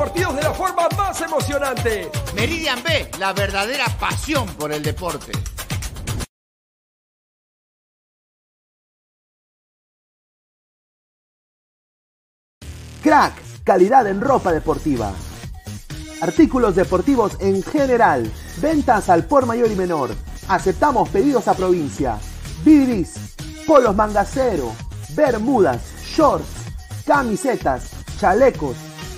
Partidos de la forma más emocionante. Meridian B, la verdadera pasión por el deporte. Crack, calidad en ropa deportiva. Artículos deportivos en general. Ventas al por mayor y menor. Aceptamos pedidos a provincia. Bidris, polos mangacero, bermudas, shorts, camisetas, chalecos,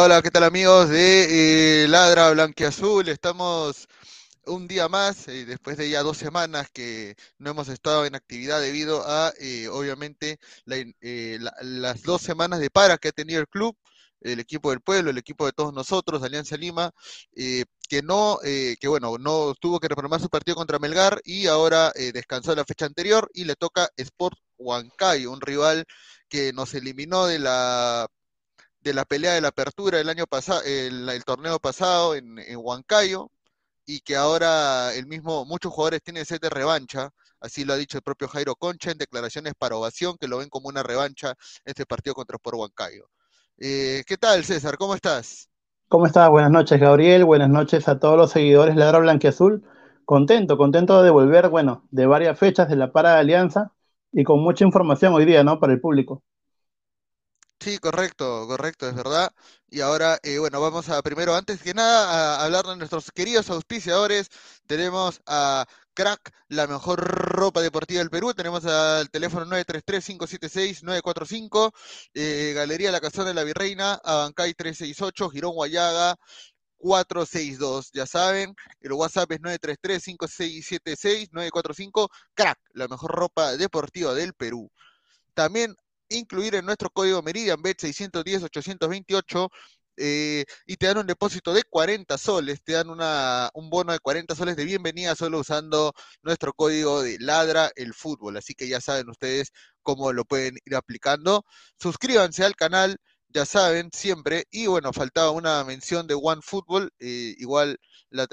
Hola, ¿qué tal amigos de eh, Ladra Blanquiazul? Estamos un día más, eh, después de ya dos semanas que no hemos estado en actividad debido a, eh, obviamente, las dos semanas de para que ha tenido el club, el equipo del pueblo, el equipo de todos nosotros, Alianza Lima, que no, que bueno, no tuvo que reprogramar su partido contra Melgar y ahora descansó la fecha anterior y le toca Sport Huancayo, un rival que nos eliminó de la de la pelea de la apertura el año pasado, el, torneo pasado en, Huancayo, y que ahora el mismo, muchos jugadores tienen sed de revancha, así lo ha dicho el propio Jairo Concha en declaraciones para ovación, que lo ven como una revancha este partido contra Sport Huancayo. Eh, ¿Qué tal, César? ¿Cómo estás? ¿Cómo estás? Buenas noches, Gabriel. Buenas noches a todos los seguidores de Ladra Blanquiazul. Contento, contento de volver, bueno, de varias fechas de la para de Alianza y con mucha información hoy día, ¿no? Para el público. Sí, correcto, correcto, es verdad. Y ahora, eh, bueno, vamos a primero, antes que nada, a hablar de nuestros queridos auspiciadores. Tenemos a Crack, la mejor ropa deportiva del Perú. Tenemos al teléfono 933-576-945, eh, Galería La Casona de la Virreina, Abancay 368, Girón Guayaga. 462, ya saben, el WhatsApp es 933-5676-945, crack, la mejor ropa deportiva del Perú. También incluir en nuestro código Meridian Bet 610 828 eh, y te dan un depósito de 40 soles, te dan un bono de 40 soles de bienvenida solo usando nuestro código de Ladra el Fútbol. Así que ya saben ustedes cómo lo pueden ir aplicando. Suscríbanse al canal, ya saben, siempre. Y bueno, faltaba una mención de One Football, eh, igual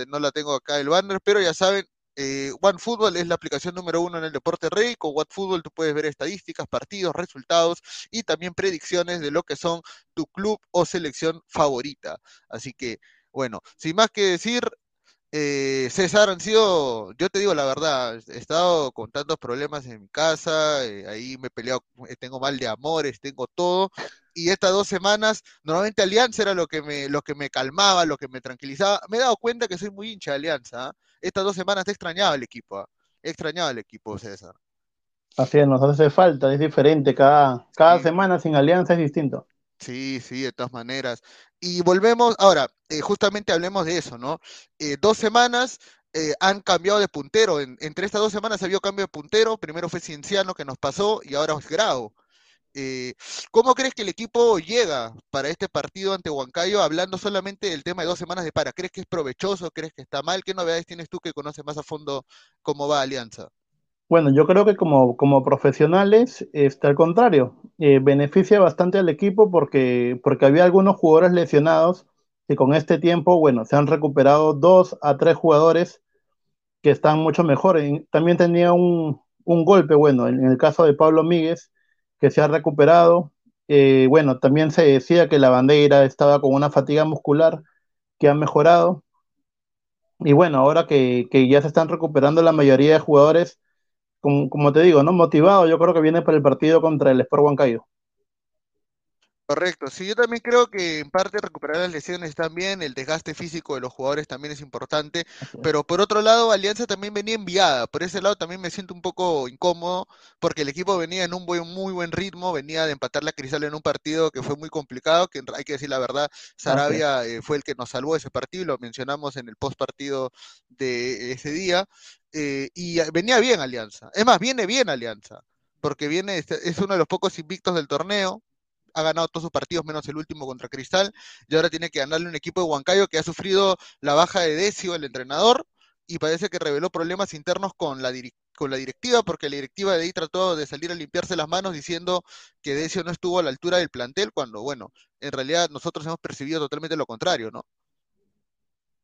no la tengo acá el banner, pero ya saben, eh, OneFootball es la aplicación número uno en el deporte rey. Con OneFootball tú puedes ver estadísticas, partidos, resultados y también predicciones de lo que son tu club o selección favorita. Así que, bueno, sin más que decir, eh, César, han sido, yo te digo la verdad, he estado con tantos problemas en mi casa, eh, ahí me he peleado, eh, tengo mal de amores, tengo todo, y estas dos semanas, normalmente Alianza era lo que me, lo que me calmaba, lo que me tranquilizaba. Me he dado cuenta que soy muy hincha de Alianza. ¿ah? Estas dos semanas he extrañado el equipo, ¿ah? he extrañado el equipo, César. Así es, nos hace falta, es diferente, cada, cada semana sin alianza es distinto. Sí, sí, de todas maneras. Y volvemos, ahora, eh, justamente hablemos de eso, ¿no? Eh, dos semanas eh, han cambiado de puntero. entre estas dos semanas ha habido cambio de puntero. Primero fue Cienciano que nos pasó y ahora es Grau. ¿Cómo crees que el equipo llega para este partido ante Huancayo hablando solamente del tema de dos semanas de para? ¿Crees que es provechoso? ¿Crees que está mal? ¿Qué novedades tienes tú que conoces más a fondo cómo va Alianza? Bueno, yo creo que como, como profesionales está al contrario. Eh, beneficia bastante al equipo porque, porque había algunos jugadores lesionados que con este tiempo, bueno, se han recuperado dos a tres jugadores que están mucho mejor. También tenía un, golpe, bueno, en el caso de Pablo Míguez, que se ha recuperado. Eh, bueno, también se decía que la bandera estaba con una fatiga muscular que ha mejorado. Y bueno, ahora que, que ya se están recuperando la mayoría de jugadores, como, te digo, ¿no? Motivado, yo creo que viene para el partido contra el Sport Huancayo. Correcto, sí, yo también creo que en parte recuperar las lesiones también, el desgaste físico de los jugadores también es importante, pero por otro lado, Alianza también venía enviada, por ese lado también me siento un poco incómodo, porque el equipo venía en un buen, muy buen ritmo, venía de empatar la Cristal en un partido que fue muy complicado, que hay que decir la verdad, Sarabia eh, fue el que nos salvó ese partido, lo mencionamos en el post partido de ese día, eh, y venía bien Alianza, es más, viene bien Alianza, porque viene, es uno de los pocos invictos del torneo, ha ganado todos sus partidos menos el último contra Cristal y ahora tiene que ganarle un equipo de Huancayo que ha sufrido la baja de Decio, el entrenador, y parece que reveló problemas internos con la, con la directiva, porque la directiva de ahí trató de salir a limpiarse las manos diciendo que Decio no estuvo a la altura del plantel, cuando, bueno, en realidad nosotros hemos percibido totalmente lo contrario, ¿no?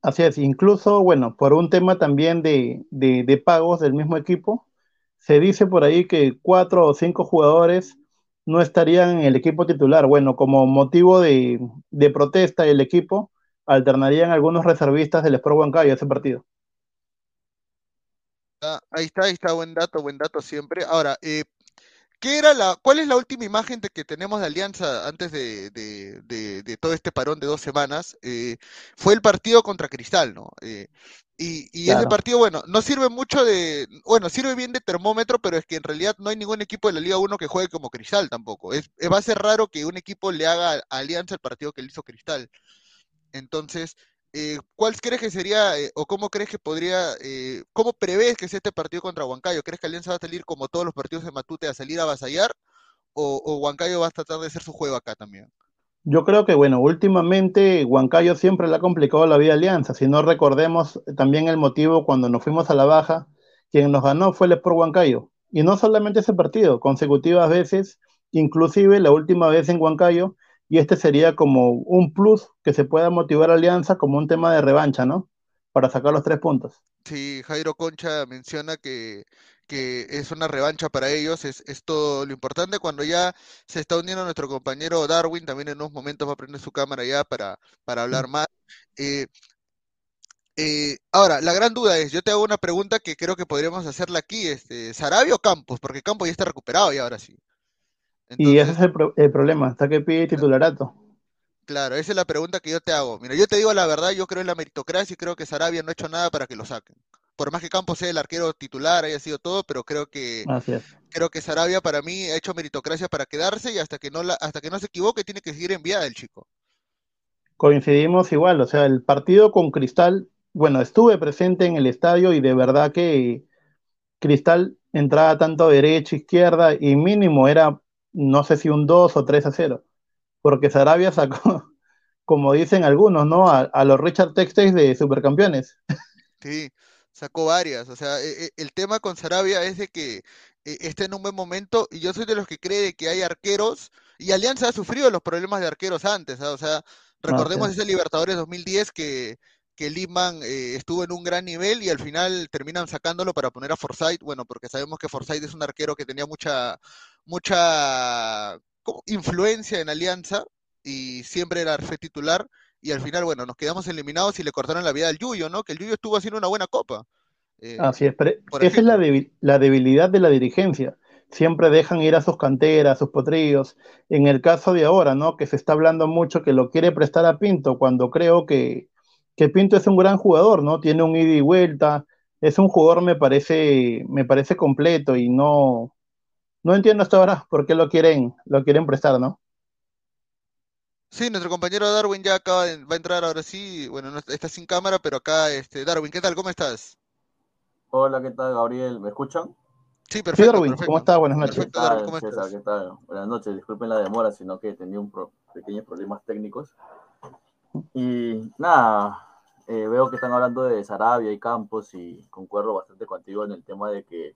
Así es, incluso, bueno, por un tema también de, de pagos del mismo equipo, se dice por ahí que cuatro o cinco jugadores no estarían en el equipo titular. Bueno, como motivo de, protesta del equipo, alternarían algunos reservistas del Sport Huancayo ese partido. Ah, ahí está, ahí está, buen dato, buen dato siempre. Ahora, eh, ¿qué era la, ¿cuál es la última imagen de que tenemos de Alianza antes de, todo este parón de dos semanas? Eh, fue el partido contra Cristal, ¿no? Eh, y, ese partido, bueno, no sirve mucho de, bueno, sirve bien de termómetro, pero es que en realidad no hay ningún equipo de la Liga 1 que juegue como Cristal tampoco. Es, va a ser raro que un equipo le haga a Alianza el partido que le hizo Cristal. Entonces, eh, ¿cuál crees que sería, eh, o cómo crees que podría, eh, cómo prevés que sea este partido contra Huancayo? ¿Crees que Alianza va a salir como todos los partidos de Matute a salir a avasallar? ¿O, o Huancayo va a tratar de hacer su juego acá también? Yo creo que, bueno, últimamente Huancayo siempre le ha complicado la vida a Alianza. Si no recordemos también el motivo cuando nos fuimos a la baja, quien nos ganó fue el Sport Huancayo. Y no solamente ese partido, consecutivas veces, inclusive la última vez en Huancayo, y este sería como un plus que se pueda motivar a Alianza como un tema de revancha, ¿no? Para sacar los tres puntos. Sí, Jairo Concha menciona que que es una revancha para ellos, es, todo lo importante. Cuando ya se está uniendo nuestro compañero Darwin, también en unos momentos va a prender su cámara ya para, para hablar más. Eh, eh, ahora, la gran duda es, yo te hago una pregunta que creo que podríamos hacerla aquí, este, ¿Sarabia o Campos? Porque Campos ya está recuperado y ahora sí. Y ese es el, el, problema, hasta que pide titularato. Claro, esa es la pregunta que yo te hago. Mira, yo te digo la verdad, yo creo en la meritocracia y creo que Sarabia no ha hecho nada para que lo saquen por más que Campos sea el arquero titular, haya sido todo, pero creo que creo que Sarabia para mí ha hecho meritocracia para quedarse y hasta que no la, hasta que no se equivoque tiene que seguir enviada el chico. Coincidimos igual, o sea, el partido con Cristal, bueno, estuve presente en el estadio y de verdad que Cristal entraba tanto derecha, izquierda y mínimo era, no sé si un 2 o 3 a 0, porque Sarabia sacó, como dicen algunos, ¿no? A, a los Richard Textes de supercampeones. Sí, sacó varias. O sea, e, e, el tema con Sarabia es de que e, está en un buen momento y yo soy de los que cree que hay arqueros y Alianza ha sufrido los problemas de arqueros antes. ¿ah? O sea, recordemos ese Libertadores 2010 que, que Lehmann eh, estuvo en un gran nivel y al final terminan sacándolo para poner a Forsyth. Bueno, porque sabemos que Forsyth es un arquero que tenía mucha, mucha influencia en Alianza y siempre era el titular y al final, bueno, nos quedamos eliminados y le cortaron la vida al Yuyo, ¿no? Que el Yuyo estuvo haciendo una buena copa. Eh, Así es, pero esa es la, la, debilidad de la dirigencia. Siempre dejan ir a sus canteras, a sus potrillos. En el caso de ahora, ¿no? Que se está hablando mucho que lo quiere prestar a Pinto, cuando creo que, que Pinto es un gran jugador, ¿no? Tiene un ida y vuelta, es un jugador, me parece, me parece completo y no, no entiendo hasta ahora por qué lo quieren, lo quieren prestar, ¿no? Sí, nuestro compañero Darwin ya acaba de, va a entrar ahora sí, bueno, no, está sin cámara, pero acá, este, Darwin, ¿qué tal? ¿Cómo estás? Hola, ¿qué tal, Gabriel? ¿Me escuchan? Sí, Sí, perfecto, Darwin, perfecto. ¿cómo estás? Buenas noches. Perfecto, ¿Qué Darwin, ¿cómo César? estás? ¿Qué tal? Buenas noches, disculpen la demora, sino que tenía un pro- pequeños problemas técnicos. Y nada, eh, veo que están hablando de Sarabia y Campos y concuerdo bastante contigo en el tema de que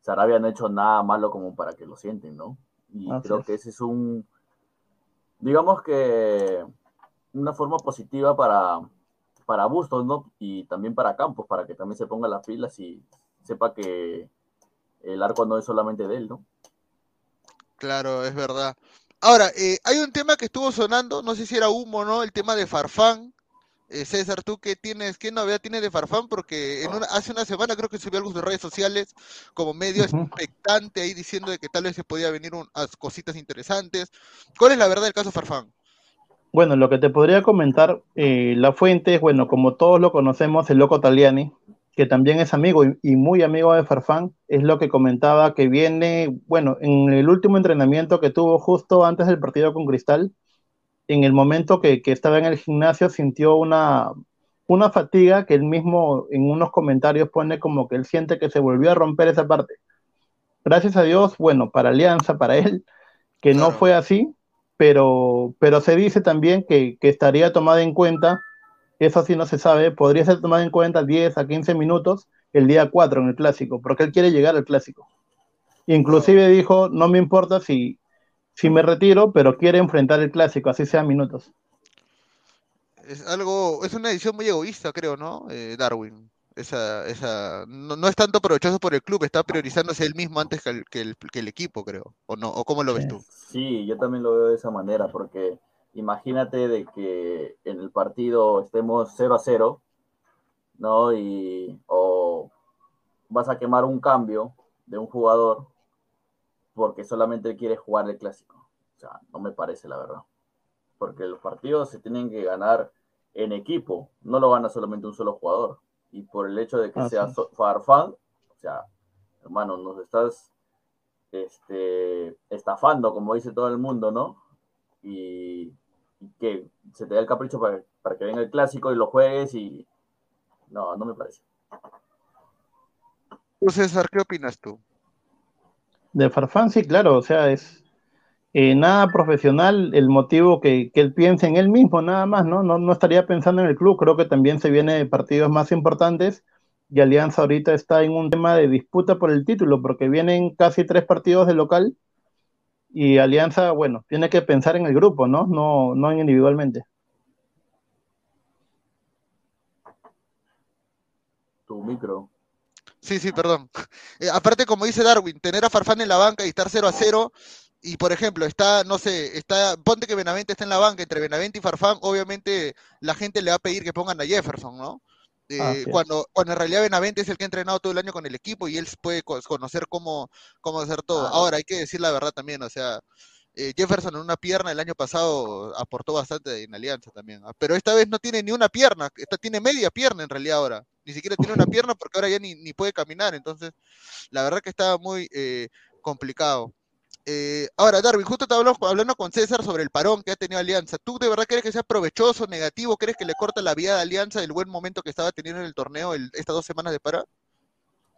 Sarabia no ha hecho nada malo como para que lo sienten, ¿no? Y Así creo es. que ese es un, digamos que una forma positiva para, para Bustos, ¿no? Y también para Campos, para que también se ponga las pilas y sepa que el arco no es solamente de él, ¿no? Claro, es verdad. Ahora, eh, hay un tema que estuvo sonando, no sé si era humo o no, el tema de Farfán. Eh, César, ¿tú qué tienes, qué novedad tienes de Farfán? Porque en una- hace una semana creo que subió algo en sus redes sociales como medio expectante ahí diciendo de que tal vez se podía venir un- a cositas interesantes. ¿Cuál es la verdad del caso Farfán? Bueno, lo que te podría comentar, eh, la fuente es, bueno, como todos lo conocemos, el Loco Taliani, que también es amigo y, y muy amigo de Farfán, es lo que comentaba que viene, bueno, en el último entrenamiento que tuvo justo antes del partido con Cristal, en el momento que, que estaba en el gimnasio sintió una, una fatiga que él mismo en unos comentarios pone como que él siente que se volvió a romper esa parte. Gracias a Dios, bueno, para Alianza, para él, que no fue así, pero, pero se dice también que, que estaría tomada en cuenta, eso sí no se sabe, podría ser tomada en cuenta 10 a 15 minutos el día 4 en el clásico, porque él quiere llegar al clásico. Inclusive dijo, no me importa si, si me retiro, pero quiere enfrentar el clásico, así sea minutos. Es algo, es una decisión muy egoísta, creo, ¿no? Eh, Darwin. Esa, esa, no, no es tanto provechoso por el club, está priorizándose él mismo antes que el, que el, que el equipo, creo. ¿O no? ¿O cómo lo ves tú? Sí, yo también lo veo de esa manera, porque imagínate de que en el partido estemos 0 a 0, ¿no? Y o vas a quemar un cambio de un jugador porque solamente quiere jugar el clásico. O sea, no me parece la verdad. Porque los partidos se tienen que ganar en equipo, no lo gana solamente un solo jugador. Y por el hecho de que Así sea so- Farfán, o sea, hermano, nos estás este, estafando, como dice todo el mundo, ¿no? Y, y que se te da el capricho para, para que venga el clásico y lo juegues y... No, no me parece. César, ¿qué opinas tú? De Farfán, sí, claro, o sea, es eh, nada profesional el motivo que, que él piense en él mismo, nada más, ¿no? ¿no? No estaría pensando en el club, creo que también se viene de partidos más importantes y Alianza ahorita está en un tema de disputa por el título, porque vienen casi tres partidos de local y Alianza, bueno, tiene que pensar en el grupo, ¿no? No, no individualmente. Tu micro. Sí, sí, perdón. Eh, aparte, como dice Darwin, tener a Farfán en la banca y estar 0 a 0, y por ejemplo, está, no sé, está, ponte que Benavente está en la banca, entre Benavente y Farfán, obviamente la gente le va a pedir que pongan a Jefferson, ¿no? Eh, Así es. cuando, cuando en realidad Benavente es el que ha entrenado todo el año con el equipo y él puede co- conocer cómo, cómo hacer todo. Claro. Ahora, hay que decir la verdad también, o sea, eh, Jefferson en una pierna el año pasado aportó bastante en Alianza también, ¿ah? pero esta vez no tiene ni una pierna, esta tiene media pierna en realidad ahora, ni siquiera tiene una pierna porque ahora ya ni, puede caminar, entonces la verdad que estaba muy eh, complicado. Eh, ahora, Darwin, justo te hablando con César sobre el parón que ha tenido Alianza. ¿Tú de verdad crees que sea provechoso, negativo? ¿Crees que le corta la vida de Alianza el buen momento que estaba teniendo en el torneo estas dos semanas de para?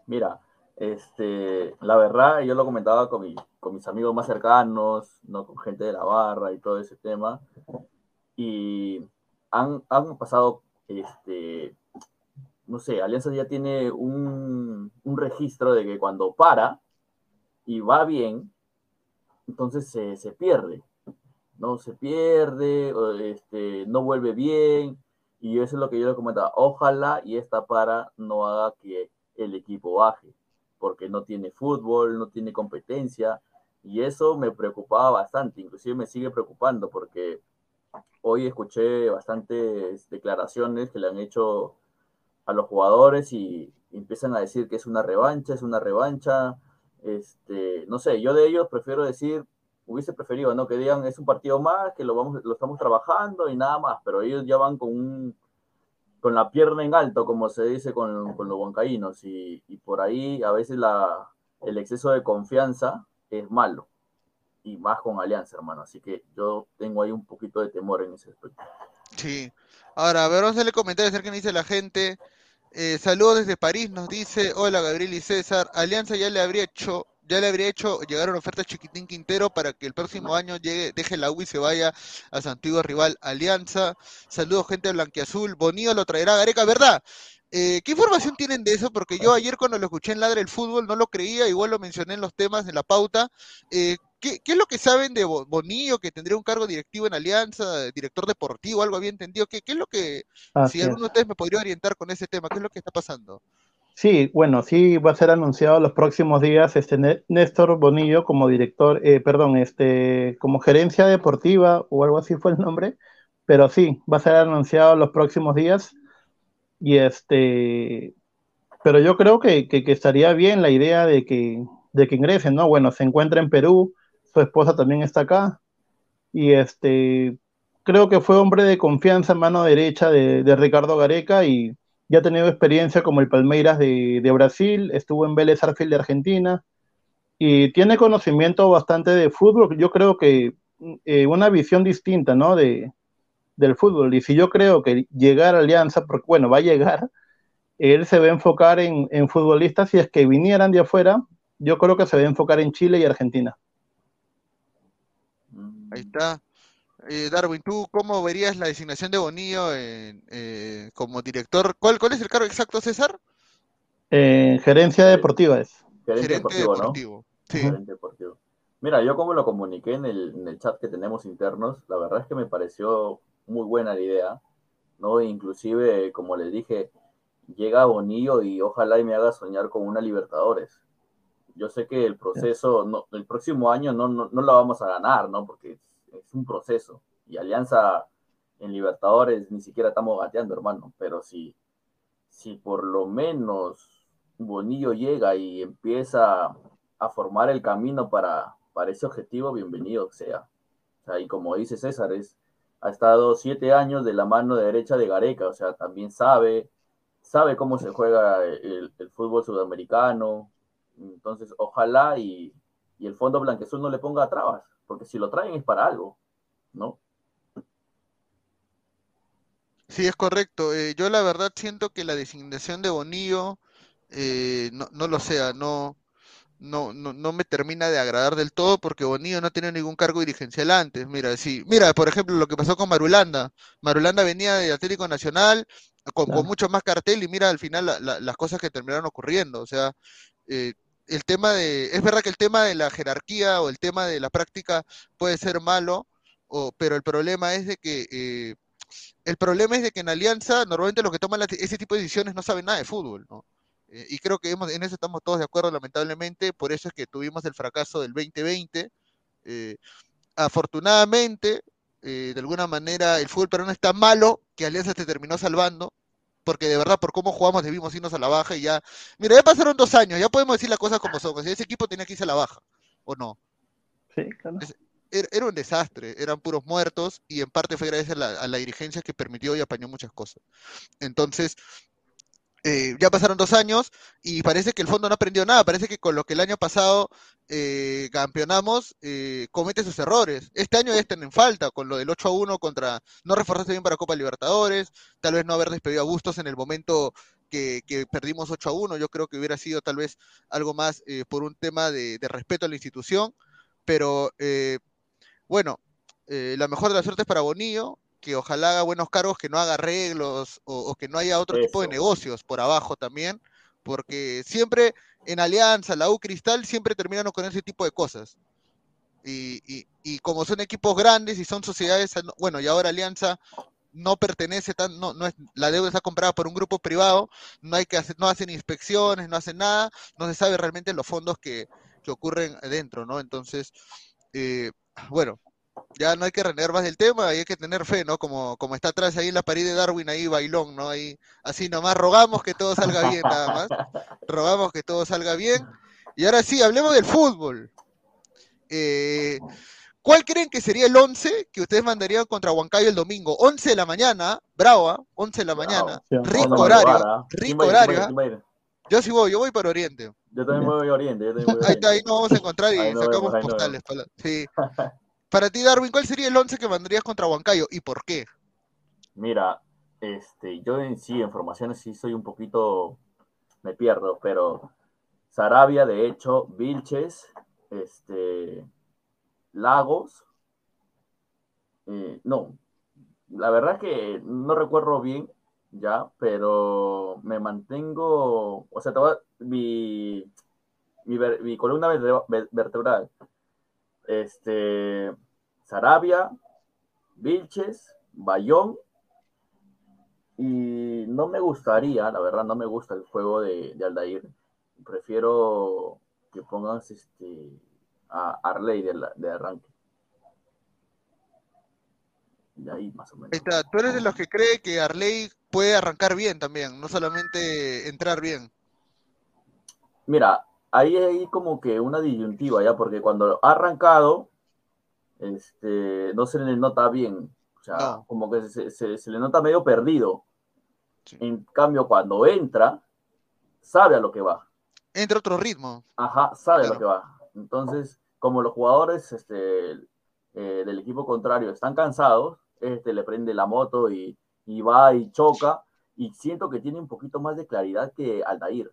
Mira, este, la verdad, yo lo comentaba con, con mis amigos más cercanos, ¿no? con gente de la barra y todo ese tema, y han, han pasado, este, no sé, Alianza ya tiene un, un registro de que cuando para y va bien, entonces se, se pierde, ¿no? Se pierde, este, no vuelve bien, y eso es lo que yo le comentaba. Ojalá y esta para no haga que el equipo baje, porque no tiene fútbol, no tiene competencia, y eso me preocupaba bastante, inclusive me sigue preocupando, porque hoy escuché bastantes declaraciones que le han hecho a los jugadores y empiezan a decir que es una revancha, es una revancha, este, no sé, yo de ellos prefiero decir, hubiese preferido, ¿no? Que digan, es un partido más, que lo, vamos, lo estamos trabajando y nada más, pero ellos ya van con un, con la pierna en alto, como se dice con, los huancaínos, y, y por ahí a veces la, el exceso de confianza es malo. Y más con Alianza, hermano. Así que yo tengo ahí un poquito de temor en ese aspecto. Sí. Ahora, a ver, vamos a comentarios a ver qué dice la gente. Eh, saludos desde París, nos dice, hola Gabriel y César, Alianza ya le habría hecho, ya le habría hecho llegar una oferta a Chiquitín Quintero para que el próximo año llegue, deje la U y se vaya a su antiguo rival Alianza. Saludos gente blanquiazul, Bonillo lo traerá a Gareca, ¿verdad? Eh, ¿Qué información tienen de eso? Porque yo ayer cuando lo escuché en Ladre el Fútbol no lo creía, igual lo mencioné en los temas, en la pauta. Eh, ¿qué, qué es lo que saben de Bo- Bonillo, que tendría un cargo directivo en Alianza, director deportivo, algo había entendido? ¿Qué, qué es lo que, Así si alguno de ustedes me podría orientar con ese tema, qué es lo que está pasando? Sí, bueno, sí va a ser anunciado los próximos días este Né- Néstor Bonillo como director, eh, perdón, este, como gerencia deportiva o algo así fue el nombre, pero sí, va a ser anunciado los próximos días y este, pero yo creo que, que, que estaría bien la idea de que, de que ingresen, ¿no? Bueno, se encuentra en Perú, su esposa también está acá y este, creo que fue hombre de confianza, mano derecha de, de Ricardo Gareca y ya ha tenido experiencia como el Palmeiras de, de Brasil, estuvo en Vélez Arfield de Argentina y tiene conocimiento bastante de fútbol. Yo creo que eh, una visión distinta, ¿no? De, del fútbol. Y si yo creo que llegar a Alianza, porque bueno, va a llegar, él se va a enfocar en, en futbolistas, si es que vinieran de afuera, yo creo que se va a enfocar en Chile y Argentina. Ahí está. Eh, Darwin, ¿tú cómo verías la designación de Bonillo en, eh, como director? ¿Cuál, ¿Cuál es el cargo exacto, César? Eh, gerencia deportiva es. Gerente Gerente deportivo, ¿no? Sí. Gerente deportivo. Mira, yo como lo comuniqué en el, en el chat que tenemos internos, la verdad es que me pareció muy buena la idea, ¿no? Inclusive, como les dije, llega Bonillo y ojalá y me haga soñar con una Libertadores. Yo sé que el proceso, no, el próximo año no, no, no la vamos a ganar, ¿no? Porque es, es un proceso. Y Alianza en Libertadores ni siquiera estamos gateando, hermano. Pero si, si por lo menos Bonillo llega y empieza a formar el camino para, para ese objetivo, bienvenido sea. O sea, y como dice César, es, ha estado siete años de la mano derecha de Gareca, o sea, también sabe, sabe cómo se juega el, el fútbol sudamericano. Entonces, ojalá y, y el Fondo Blanquezul no le ponga trabas, porque si lo traen es para algo, ¿no? Sí, es correcto. Eh, yo la verdad siento que la designación de Bonillo, eh, no, no lo sea, no, no, no, no me termina de agradar del todo porque Bonillo no tiene ningún cargo dirigencial antes. Mira, sí, mira, por ejemplo, lo que pasó con Marulanda. Marulanda venía de Atlético Nacional con, con mucho más cartel y mira al final la- la- las cosas que terminaron ocurriendo. O sea, eh, el tema de, es verdad que el tema de la jerarquía o el tema de la práctica puede ser malo, pero el problema es de que eh, el problema es de que en Alianza normalmente los que toman ese tipo de decisiones no saben nada de fútbol, ¿no? Eh, y creo que hemos- en eso estamos todos de acuerdo, lamentablemente, por eso es que tuvimos el fracaso del 2020. Eh, afortunadamente, eh, de alguna manera, el fútbol peruano es tan malo que Alianza te terminó salvando, porque de verdad, por cómo jugamos, debimos irnos a la baja y ya. Mira, ya pasaron dos años, ya podemos decir las cosas como son. O sea, ese equipo tenía que irse a la baja, ¿o no? Sí, claro. Era, era un desastre, eran puros muertos y en parte fue gracias a la, a la dirigencia que permitió y apañó muchas cosas. Entonces, eh, ya pasaron dos años y parece que el fondo no aprendió nada. Parece que con lo que el año pasado eh, campeonamos, eh, comete sus errores. Este año ya están en falta con lo del 8 a 1 contra no reforzarse bien para Copa Libertadores, tal vez no haber despedido a Bustos en el momento que, que perdimos 8 a 1. Yo creo que hubiera sido tal vez algo más eh, por un tema de, de respeto a la institución. Pero eh, bueno, eh, la mejor de las suertes para Bonillo, que ojalá haga buenos cargos, que no haga arreglos o, o que no haya otro tipo de negocios por abajo también, porque siempre en Alianza, la U Cristal, siempre terminan con ese tipo de cosas. Y, y, y como son equipos grandes y son sociedades, bueno, y ahora Alianza no pertenece tan, no, no es, la deuda está comprada por un grupo privado, no hay que hacer, no hacen inspecciones, no hacen nada, no se sabe realmente los fondos que, que ocurren dentro, ¿no? Entonces, eh, bueno, ya no hay que renegar más del tema y hay que tener fe, ¿no? Como, como está atrás ahí en la pared de Darwin, ahí bailón, ¿no? Ahí, así nomás, rogamos que todo salga bien, nada más. Rogamos que todo salga bien. Y ahora sí, hablemos del fútbol. Eh, ¿Cuál creen que sería el 11 que ustedes mandarían contra Huancayo el domingo? 11 de la mañana, bravo, ¿ah? 11 de la mañana, Sí, rico horario, ¿ah? ¿Quién rico horario. Yo sí voy, yo voy para Oriente. Yo también voy a Oriente. Yo voy a Ahí, está, ahí Oriente. nos vamos a encontrar y Ahí sacamos vemos, ahí postales. Para, sí. para ti, Darwin, ¿cuál sería el 11 que mandarías contra Huancayo y por qué? Mira, este, yo en sí, en formaciones sí soy un poquito, me pierdo, pero Sarabia, de hecho, Vilches, este, Lagos, eh, no, la verdad es que no recuerdo bien ya, pero me mantengo, o sea, te voy a- mi, mi, columna verte- ver- vertebral, este, Sarabia, Vilches, Bayón, y no me gustaría, la verdad, no me gusta el juego de, de Aldair. Prefiero que pongas este, a Arley de, la- de arranque. Y ahí más o menos. Está. Tú eres de los que cree que Arley puede arrancar bien también, no solamente entrar bien. Mira, ahí hay como que una disyuntiva ya, porque cuando ha arrancado, este, no se le nota bien. O sea, No. como que se, se- se le nota medio perdido. Sí. En cambio, cuando entra, sabe a lo que va. Entra otro ritmo. Ajá, sabe a lo que va. Entonces, como los jugadores este, eh, del equipo contrario están cansados, este le prende la moto y, y va y choca. Y siento que tiene un poquito más de claridad que Aldair.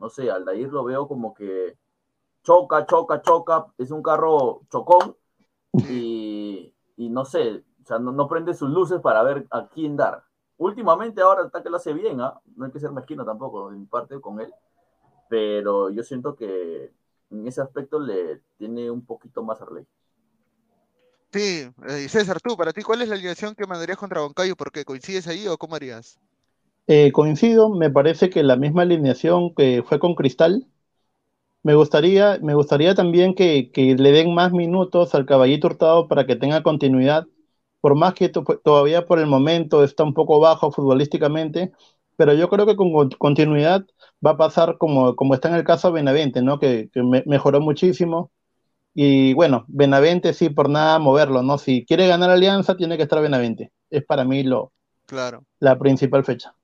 No sé, Aldair lo veo como que choca, choca, choca. Es un carro chocón y, y no sé, o sea, no, no prende sus luces para ver a quién dar. Últimamente ahora está que lo hace bien, ¿ah? No hay que ser mezquino tampoco, en parte con él pero yo siento que en ese aspecto le tiene un poquito más Arley. Sí, eh, César, tú, para ti, ¿cuál es la alineación que mandarías contra Huancayo? ¿Por qué? ¿Coincides ahí o cómo harías? Eh, coincido, me parece que la misma alineación que fue con Cristal. Me gustaría, me gustaría también que, que le den más minutos al Caballito Hurtado para que tenga continuidad, por más que to- todavía por el momento está un poco bajo futbolísticamente, pero yo creo que con con- continuidad va a pasar como, como está en el caso de Benavente, ¿no? Que, que me- mejoró muchísimo. Y bueno, Benavente sí, por nada moverlo, ¿no? Si quiere ganar Alianza, tiene que estar Benavente. Es para mí lo, Claro. la principal fecha.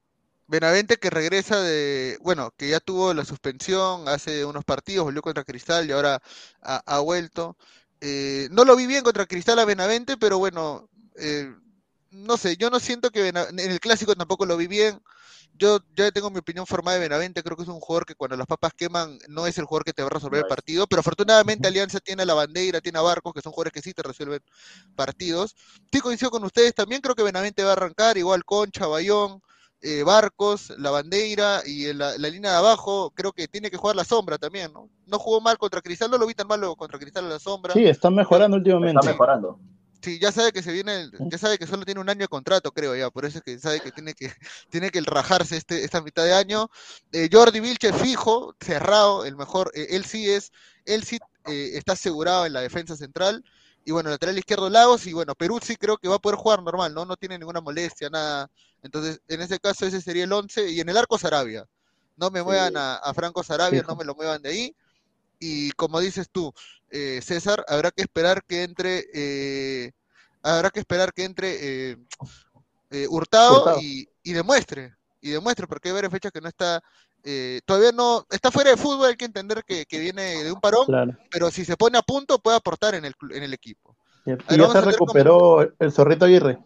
Benavente que regresa de, bueno, que ya tuvo la suspensión hace unos partidos, volvió contra Cristal y ahora ha, ha vuelto. Eh, no lo vi bien contra Cristal a Benavente, pero bueno, eh, no sé, yo no siento que Bena- en el clásico tampoco lo vi bien. Yo ya tengo mi opinión formada de Benavente, creo que es un jugador que cuando las papas queman no es el jugador que te va a resolver el partido, pero afortunadamente Alianza tiene a la bandera, tiene a Barcos, que son jugadores que sí te resuelven partidos. Sí coincido con ustedes también, creo que Benavente va a arrancar, igual Concha, Bayón, eh, Barcos, la bandera y la, la línea de abajo, creo que tiene que jugar la sombra también, ¿no? No jugó mal contra Cristal, no lo vi tan malo contra Cristal a la sombra. Sí, está mejorando Está últimamente. mejorando. Sí, ya sabe que se viene, el- ya sabe que solo tiene un año de contrato, creo ya, por eso es que sabe que tiene que, tiene que rajarse este, esta mitad de año. Eh, Jordi Vilche fijo, cerrado, el mejor, eh, él sí es, él sí eh, está asegurado en la defensa central. Y bueno, lateral izquierdo Lagos, y bueno, Peruzzi creo que va a poder jugar normal, ¿no? No tiene ninguna molestia, nada. Entonces, en ese caso, ese sería el 11, y en el arco Sarabia. No me Sí. muevan a, a Franco Sarabia, no me lo muevan de ahí. Y como dices tú, eh, César, habrá que esperar que entre, eh, habrá que esperar que entre eh, eh, Hurtado, Hurtado. Y, y demuestre, y demuestre, porque hay varias fechas que no está, eh, todavía no, está fuera de fútbol, hay que entender que, que viene de un parón, Claro. pero si se pone a punto puede aportar en el, en el equipo. Y Ahí ya se recuperó el zorrito Aguirre.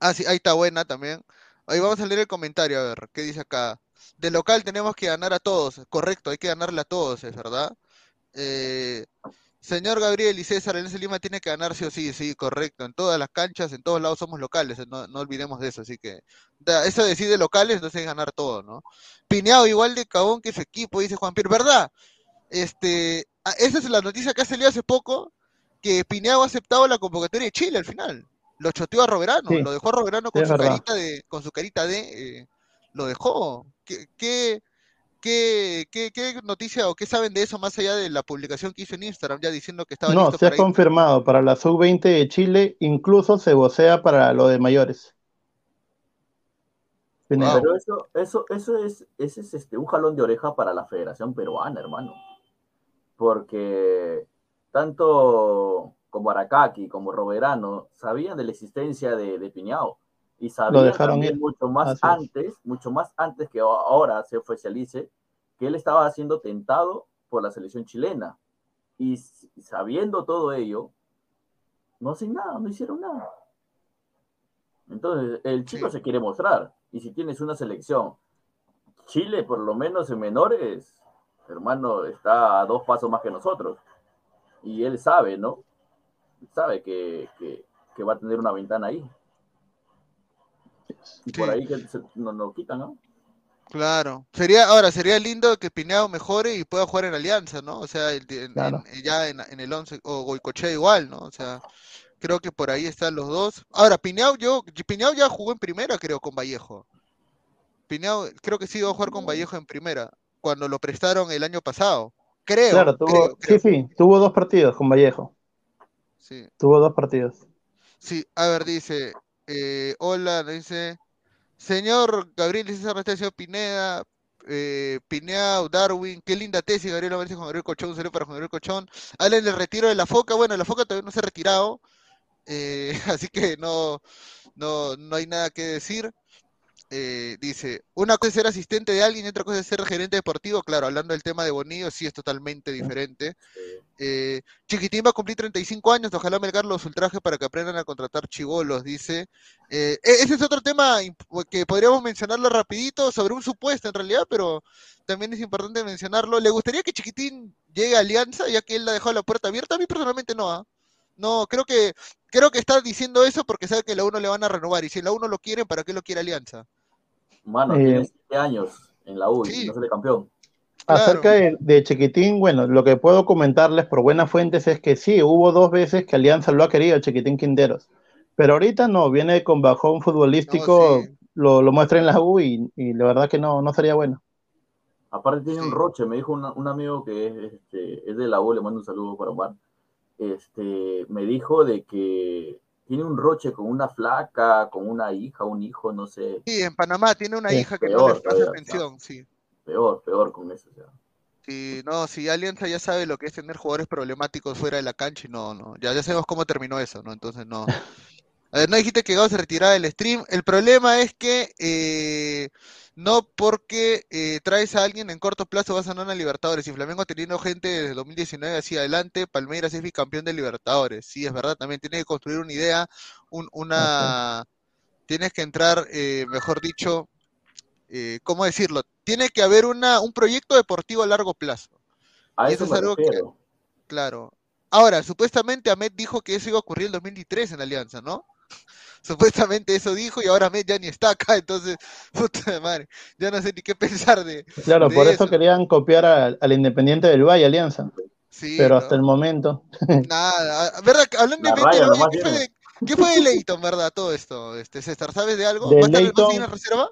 Ah, sí, ahí está buena también. Ahí vamos a leer el comentario, a ver, ¿qué dice acá? De local tenemos que ganar a todos, correcto, hay que ganarle a todos, es verdad. Eh, señor Gabriel y César, el S Lima tiene que ganar sí o sí, sí, correcto. En todas las canchas, en todos lados somos locales, no, no olvidemos de eso, así que da- eso decide locales, entonces es ganar todo, ¿no? Pineado igual de cabón que su equipo, dice Juan Pierre, ¿verdad? Este, ah, esa es la noticia que ha salido hace poco, que Pineado ha aceptado la convocatoria de Chile al final. Lo choteó a Roberano, Sí, lo dejó a Roberano con su verdad. carita de, con su carita de, eh, lo dejó. ¿Qué, qué, qué, qué, qué noticia o qué saben de eso más allá de la publicación que hizo en Instagram ya diciendo que estaba No, listo se ha confirmado para la sub-20 de Chile, incluso se vocea para lo de mayores. Wow. Pero eso, eso, eso es, ese es este, un jalón de oreja para la Federación Peruana, hermano. Porque tanto como Aracaki como Roberano sabían de la existencia de, de Piñao y sabían dejaron también ir. mucho más Así es. antes, mucho más antes que ahora se oficialice, que él estaba siendo tentado por la selección chilena. Y sabiendo todo ello, no hacen nada, no hicieron nada. Entonces, el chico Sí. se quiere mostrar. Y si tienes una selección, Chile, por lo menos en menores, hermano, está a dos pasos más que nosotros. Y él sabe, ¿no? Sabe que, que- que va a tener una ventana ahí. Y por ahí que se- nos lo quitan, ¿no? Claro. Sería, ahora, sería lindo que Pineado mejore y pueda jugar en Alianza, ¿no? O sea, el- en- Claro. en- ya en, en el 11, o Goicochea igual, ¿no? O sea, creo que por ahí están los dos. Ahora, Pineado, yo, Pineado ya jugó en primera, creo, con Vallejo. Pineado, creo que sí iba a jugar con Vallejo en primera, cuando lo prestaron el año pasado. Creo, Claro, tuvo, creo, creo. sí, sí, tuvo dos partidos con Vallejo. Sí. Tuvo dos partidos. Sí, a ver, dice, eh, hola, dice, señor Gabriel César Anastasio Pineda, eh, Pineau, Darwin, qué linda tesis, Gabriel Valencia con Gabriel Cochón, un para Juan Gabriel Cochón. Hablen del retiro de la foca, bueno, la foca todavía no se ha retirado, eh, así que no, no, no hay nada que decir. Eh, dice, una cosa es ser asistente de alguien y otra cosa es ser gerente deportivo, claro, hablando del tema de Bonillo, sí es totalmente diferente. Eh, Chiquitín va a cumplir 35 años, ojalá Melgar los ultraje para que aprendan a contratar chivolos, dice. Eh, e- ese es otro tema que podríamos mencionarlo rapidito sobre un supuesto en realidad, pero también es importante mencionarlo. ¿Le gustaría que Chiquitín llegue a Alianza, ya que él ha dejado la puerta abierta? A mí personalmente no, ¿ah? No, creo que, creo que está diciendo eso porque sabe que la 1 le van a renovar, y si la 1 lo quieren, ¿para qué lo quiere Alianza? Mano, Eh, tiene siete años en la U y Sí. no sale campeón. Claro. Acerca de, de Chiquitín, bueno, lo que puedo comentarles por buenas fuentes es que sí, hubo dos veces que Alianza lo ha querido, Chiquitín Quinteros. Pero ahorita no, viene con bajón futbolístico, No, sí. lo, lo muestra en la U y, y la verdad que no, no sería bueno. Aparte tiene un roche, me dijo una- un amigo que es, este, es de la U, le mando un saludo para Omar. Este, me dijo de que tiene un roche con una flaca, con una hija, un hijo, no sé, Sí, en Panamá tiene una Sí, hija que no peor le pasa pensión, sí. peor, peor con eso. sea. Sí, no, si Alianza ya sabe lo que es tener jugadores problemáticos fuera de la cancha y no, no, ya, ya sabemos cómo terminó eso, ¿no? Entonces no. A ver, no dijiste que Gao se retiraba del stream. El problema es que eh, no porque eh, traes a alguien en corto plazo vas a ganar a Libertadores. Y Flamengo teniendo gente desde el 2019 hacia adelante, Palmeiras es bicampeón de Libertadores. Sí, es verdad, también tiene que construir una idea, un- una... Tienes que entrar, eh, mejor dicho, eh, ¿cómo decirlo? Tiene que haber una, un proyecto deportivo a largo plazo. A eso eso es algo que-. Claro. Ahora, supuestamente Ahmed dijo que eso iba a ocurrir en 2023 en Alianza, ¿no? Supuestamente eso dijo y ahora Ahmed ya ni está acá, entonces, puta madre, ya no sé ni qué pensar de... Claro, de por eso eso. querían copiar al, al Independiente del Valle, Alianza. Sí, pero ¿no? hasta el momento, Nada, ¿verdad? Hablando La de nomás ¿qué fue de, qué fue de Leighton, verdad, todo esto? Este, César, ¿sabes de algo? De ¿Va a estar en reserva?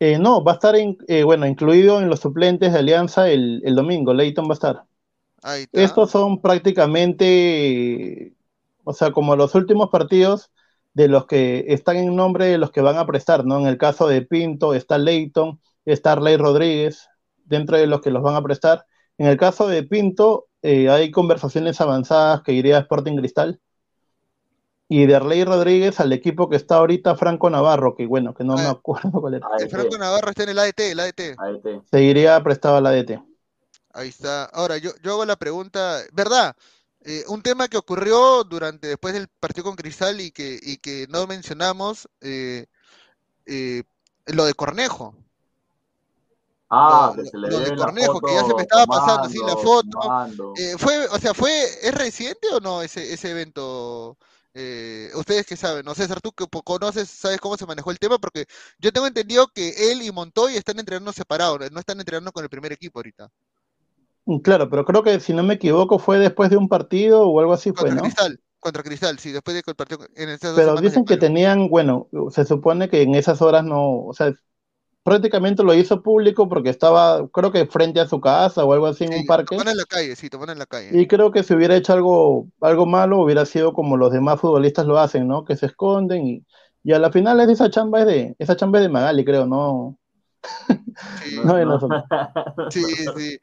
eh, no, va a estar, in- eh, bueno, incluido en los suplentes de Alianza el, el domingo, Leighton va a estar. Ahí está. Estos son prácticamente, o sea, como los últimos partidos de los que están en nombre de los que van a prestar, ¿no? En el caso de Pinto está Leighton, está Arley Rodríguez, dentro de los que los van a prestar. En el caso de Pinto, eh, hay conversaciones avanzadas que iría a Sporting Cristal. Y de Arley Rodríguez al equipo que está ahorita, Franco Navarro, que bueno, que no me Ah. acuerdo cuál era. El Franco Navarro está en el ADT, el ADT. AET. Se iría prestado a la DT. Ahí está. Ahora, yo, yo hago la pregunta, ¿verdad? Eh, un tema que ocurrió durante, después del partido con Cristal y que, y que no mencionamos, eh, eh, lo de Cornejo. Ah, Lo- que se le lo de Cornejo, que ya se me estaba pasando, sí, la foto. fue, o sea, fue, ¿es reciente o no ese, ese evento? Ustedes que saben, no César, tú que conoces, sabes cómo se manejó el tema, porque yo tengo entendido que él y Montoy están entrenando separados, no están entrenando con el primer equipo ahorita. Claro, pero creo que si no me equivoco fue después de un partido o algo así fue, Contra ¿no? Cristal, contra Cristal, sí, después de que el partido en Pero dicen que tenían, bueno, se supone que en esas horas no, o sea, prácticamente lo hizo público porque estaba, creo que frente a su casa o algo así en un parque. toman en la calle, sí, toman en la calle. Y creo que si hubiera hecho algo, algo malo, hubiera sido como los demás futbolistas lo hacen, ¿no? Que se esconden y, y a la final es esa chamba es de, esa chamba es de Magali, creo, no, Sí, no nosotros. sí, sí.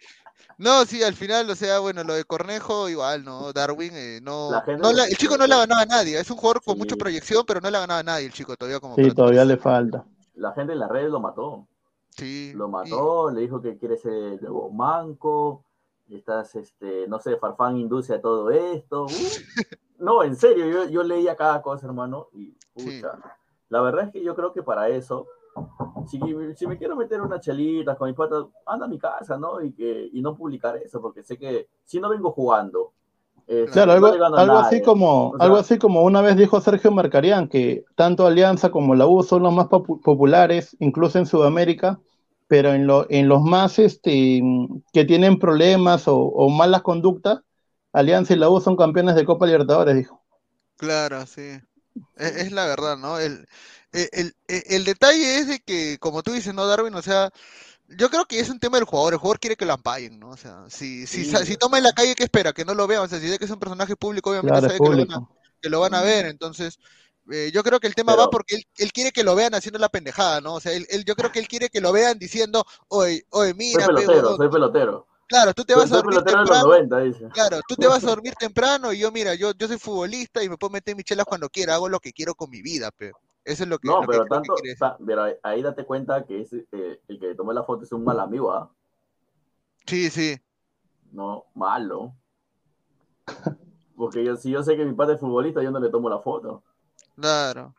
No, sí, al final, o sea, bueno, lo de Cornejo, igual, ¿no? Darwin, eh, no, La la- el chico no le ha critica. ganado a nadie, es un jugador con mucha Sí. proyección, pero no le ha ganado a nadie el chico todavía como Sí, todavía le falta. La gente en las redes lo mató. Sí. Lo y- mató, le dijo que quiere ser el nuevo manco, estás, este, no sé, Farfán induce a todo esto. uh. No, en serio, yo, yo leía cada cosa, hermano, y pucha. La verdad es que yo creo que para eso, si, si me quiero meter unas chelitas con mis patas, anda a mi casa, ¿no? Y, que, y no publicar eso, porque sé que si no vengo jugando, este, Claro, no algo, algo así como, O sea, algo así como una vez dijo Sergio Marcarián, que tanto Alianza como la U son los más popu- populares, incluso en Sudamérica, pero en, lo, en los más este, que tienen problemas o, o malas conductas, Alianza y la U son campeones de Copa Libertadores, dijo. Claro, sí. Es, es la verdad, ¿no? El, el, el- el- detalle es de que, como tú dices, ¿no, Darwin? O sea, yo creo que es un tema del jugador. El jugador quiere que lo ampallen, ¿no? O sea, si, si, Sí. si toma en la calle, ¿qué espera? Que no lo vean. O sea, si ve que es un personaje público, obviamente Claro, sabe que lo van a, público. que lo van a ver. Entonces, eh, yo creo que el tema va porque él, él quiere que lo vean haciendo la pendejada, ¿no? O sea, él, él- yo creo que él quiere que lo vean diciendo, oye, oye, soy mira, pe, pelotero, soy pelotero. claro, tú te Soy, vas a soy dormir temprano. 90, dice. Claro, tú te vas a dormir temprano y yo, mira, yo, yo soy futbolista y me puedo meter mis chelas cuando quiera, hago lo que quiero con mi vida, pero eso es lo que, No, lo pero que tanto, ta- pero ahí- date cuenta que eh, el que tomó la foto es un mal amigo, ¿ah? Sí, sí, No, malo. Porque yo, si yo sé que mi padre es futbolista, yo no le tomo la foto. claro.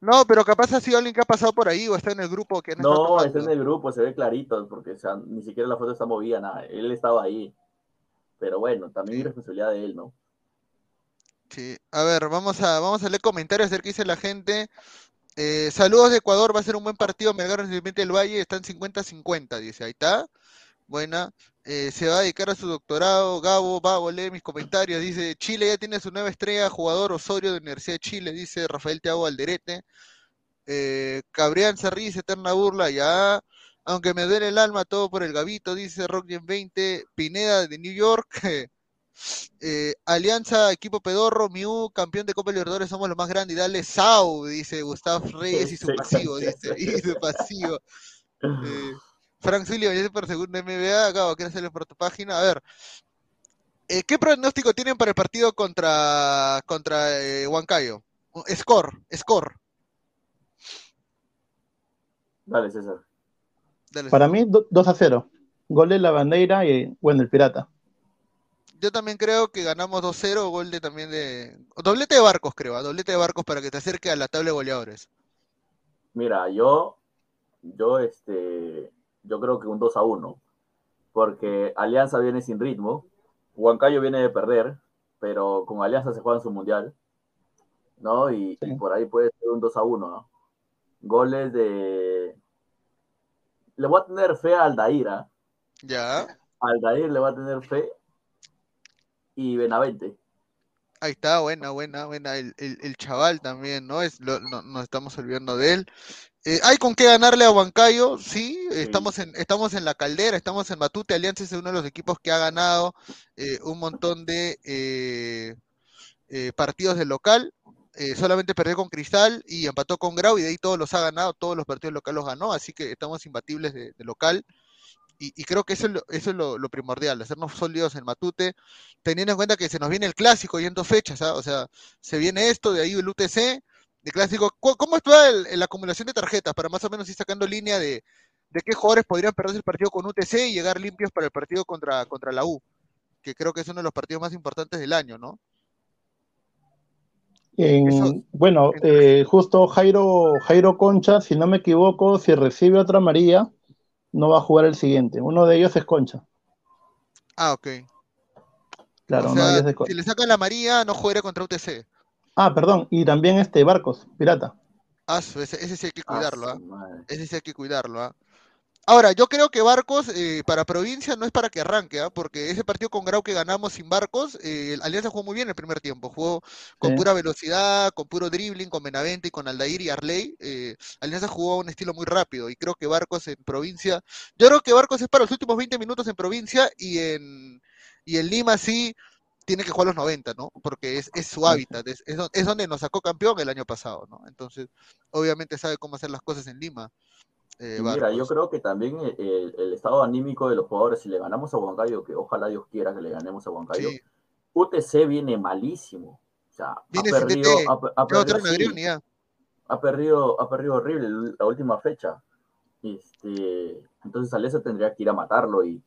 No, pero capaz ha sido alguien que ha pasado por ahí o está en el grupo que No, tomando. está en el grupo, se ve clarito, porque o sea, ni siquiera la foto está movida, nada. Él estaba ahí. Pero bueno, también Sí. es responsabilidad de él, ¿no? Sí. A ver, vamos a, vamos a leer comentarios, a qué dice la gente. Eh, saludos de Ecuador, va a ser un buen partido. Melgar Independiente del Valle están 50-50, dice. Ahí está. Buena. Eh, se va a dedicar a su doctorado. Gabo, Babo, lee mis comentarios. Dice, Chile ya tiene su nueva estrella, jugador Osorio de Universidad de Chile, dice Rafael Thiago Alderete. Eh, Cabrián se eterna burla, ya. Aunque me duele el alma, todo por el Gabito, dice Rockgen 20. Pineda de New York. Eh, Alianza, equipo pedorro, Miu, campeón de Copa Libertadores, somos los más grandes. Y dale Sau, dice Gustavo Reyes y su pasivo, dice. Y su pasivo. Eh, Frank por segundo MBA, acabo, quiero hacerle por tu página. A ver, eh, ¿qué pronóstico tienen para el partido contra, contra eh, Huancayo? Score, score. Dale, César. Dale, Para mí, do- 2 a 0. Gol de la bandera y, bueno, el pirata. Yo también creo que ganamos 2-0, gol de también de... Doblete de barcos, creo, ¿ah? doblete de barcos para que te acerque a la tabla de goleadores. Mira, yo, yo, este, yo creo que un 2 a 1, porque Alianza viene sin ritmo, Huancayo viene de perder, pero con Alianza se juega en su mundial, ¿no? Y, por ahí puede ser un 2 a 1, ¿no? Goles de... Le voy a tener fe a Aldaira, Ya, Aldair le va a tener fe y Benavente. ahí está, buena, buena, buena. El, el- el chaval también, ¿no? Es, lo- no, nos estamos olvidando de él. Eh, hay con qué ganarle a Huancayo, sí, estamos en, estamos en la caldera, estamos en Matute, Alianza es uno de los equipos que ha ganado eh, un montón de eh, eh, partidos de local, eh, solamente perdió con Cristal y empató con Grau y de ahí todos los ha ganado, todos los partidos locales los ganó, así que estamos imbatibles de, de local. Y, y creo que eso es, lo, eso es lo, lo primordial, hacernos sólidos en Matute, teniendo en cuenta que se nos viene el clásico y en dos fechas, ¿ah? o sea, se viene esto, de ahí el UTC, de clásico. ¿Cu- ¿Cómo está la acumulación de tarjetas para más o menos ir sacando línea de, de qué jugadores podrían perderse el partido con UTC y llegar limpios para el partido contra, contra la U? Que creo que es uno de los partidos más importantes del año, ¿no? En- Eso- bueno, eh, justo Jairo, Jairo Concha, si no me equivoco, si recibe otra amarilla, no va a jugar el siguiente. Uno de ellos es Concha. Ah, ok. Claro, o uno de ellos es Concha. si le sacan la María, no jugaría contra UTC. Ah, perdón, y también este Barcos, pirata. Ah, ese, ese sí hay que cuidarlo, Ah, ¿ah? Ese sí hay que cuidarlo, ¿ah? Ahora, yo creo que Barcos eh, para provincia no es para que arranque, ¿ah? Porque ese partido con Grau que ganamos sin Barcos, eh, Alianza jugó muy bien el primer tiempo, jugó con Sí. pura velocidad, con puro dribbling, con Benavente y con Aldair y Arley. eh, Alianza jugó un estilo muy rápido y creo que Barcos en provincia, yo creo que Barcos es para los últimos 20 minutos en provincia y en, y en Lima sí tiene que jugar los 90, ¿no? Porque es, es su hábitat, es, es donde nos sacó campeón el año pasado, ¿no? Entonces, obviamente sabe cómo hacer las cosas en Lima. Eh, mira, yo creo que también el, el- estado anímico de los jugadores, si le ganamos a Huancayo, que ojalá Dios quiera que le ganemos a Huancayo, Sí. UTC viene malísimo. O sea, Viene ha perdido, ha, perdido, sí, Negrioni, ya. ha perdido, ha perdido horrible la última fecha. Este, entonces Alianza tendría que ir a matarlo y,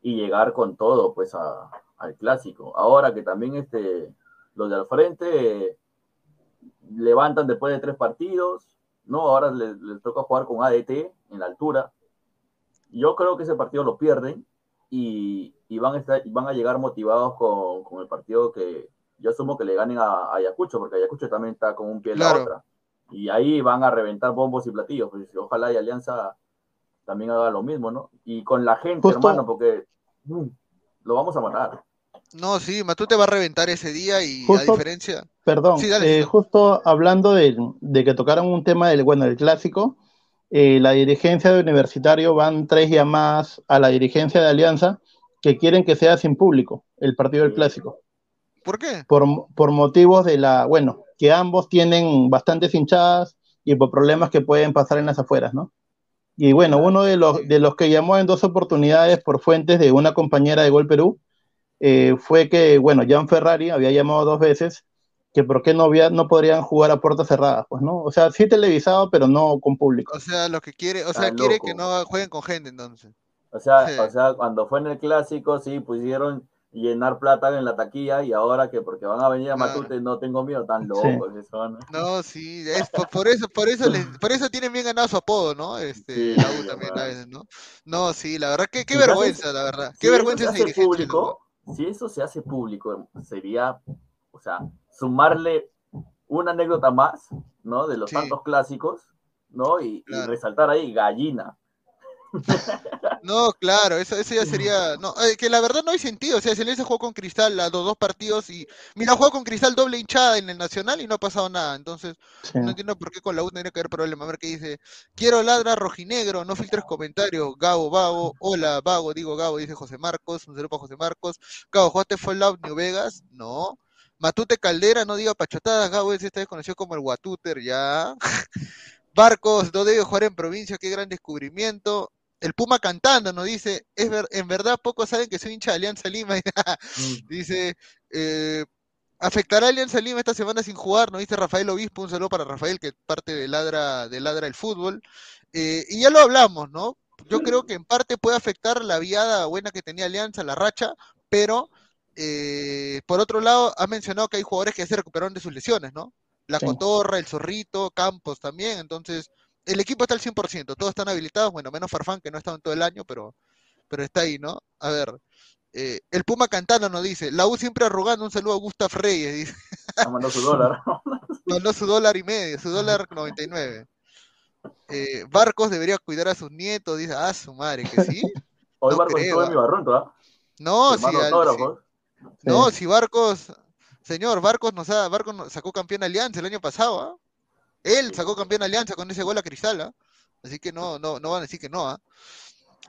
y llegar con todo pues a, al clásico. Ahora que también este, los de al frente levantan después de tres partidos, ¿no? Ahora les, toca jugar con ADT en la altura. Yo creo que ese partido lo pierden y, y van, a estar, van a llegar motivados con, con, el partido que yo asumo que le ganen a, Ayacucho, porque Ayacucho también está con un pie en la otra. Y ahí van a reventar bombos y platillos. Pues, ojalá y Alianza también haga lo mismo, ¿no? Y con la gente, hermano, porque mm, lo vamos a matar. No, sí, Matute va a reventar ese día y a diferencia. Perdón, eh, justo hablando de, que tocaron un tema del, bueno, del clásico, eh, la dirigencia de Universitario van tres llamadas a la dirigencia de Alianza que quieren que sea sin público el partido del clásico. ¿Por qué? Por, por motivos de la, bueno, que ambos tienen bastantes hinchadas y por problemas que pueden pasar en las afueras, ¿no? Y bueno, uno de los, de los que llamó en dos oportunidades por fuentes de una compañera de Gol Perú eh, fue que, bueno, Jan Ferrari había llamado dos veces que por qué no, había, no podrían jugar a puertas cerradas, pues, ¿no? O sea, sí televisado, pero no con público. O sea, lo que quiere, o sea, quiere que no jueguen con gente entonces. O sea, o sea, cuando fue en el clásico, sí, pusieron llenar plata en la taquilla y ahora que porque van a venir a Matute no tengo miedo, tan locos ¿no? sí, es por, eso, por eso por eso tienen bien ganado su apodo, ¿no? Este, la U también a veces, ¿no? No, sí, la verdad que qué vergüenza, la verdad. Qué vergüenza ese público. Si eso se hace público, sería, o sea, sumarle una anécdota más, ¿no? De los tantos clásicos, ¿no? Y, y resaltar ahí gallina. No, claro, eso, eso ya sería. No, eh, que la verdad no hay sentido. O sea, se jugó con Cristal a los dos partidos y. Mira, jugó con Cristal doble hinchada en el Nacional y no ha pasado nada. Entonces, no entiendo por qué con la U tiene que haber problema. A ver qué dice. Quiero ladra rojinegro, no filtres comentarios. Gabo, Vago. Hola, Vago, digo Gabo, dice José Marcos. Un saludo para José Marcos. Gabo, ¿jugaste Fallout New Vegas? No. Matute Caldera, no diga pachotadas. Gabo, ese está desconocido como el Guatúter, ya. Barcos, no debe jugar en provincia, qué gran descubrimiento el Puma cantando nos dice, es en verdad pocos saben que soy hincha de Alianza Lima. Mm. dice, eh, ¿afectará a Alianza Lima esta semana sin jugar? Nos dice Rafael Obispo, un saludo para Rafael, que parte de Ladra, de Ladra el Fútbol. Eh, y ya lo hablamos, ¿no? Yo creo que en parte puede afectar la viada buena que tenía Alianza, la racha, pero eh, por otro lado, ha mencionado que hay jugadores que se recuperaron de sus lesiones, ¿no? La Cotorra, el Zorrito, Campos también, entonces el equipo está al 100%, todos están habilitados, bueno, menos Farfán que no ha estado en todo el año, pero, pero está ahí, ¿no? A ver, eh, el Puma Cantano nos dice, la U siempre arrugando, un saludo a Gustaf Reyes, dice. Ah, mandó su dólar. mandó su dólar y medio, su dólar 99. Eh, Barcos debería cuidar a sus nietos, dice, ah, su madre, que sí. Hoy Barcos estuvo en mi barrón, ¿verdad? No, si, no, si Barcos, señor, Barcos nos ha, Barcos sacó campeón Alianza el año pasado, ¿ah? Él sacó campeón Alianza con ese gol a Cristal, ¿ah? así que no, no, no van a decir que no. ¿ah?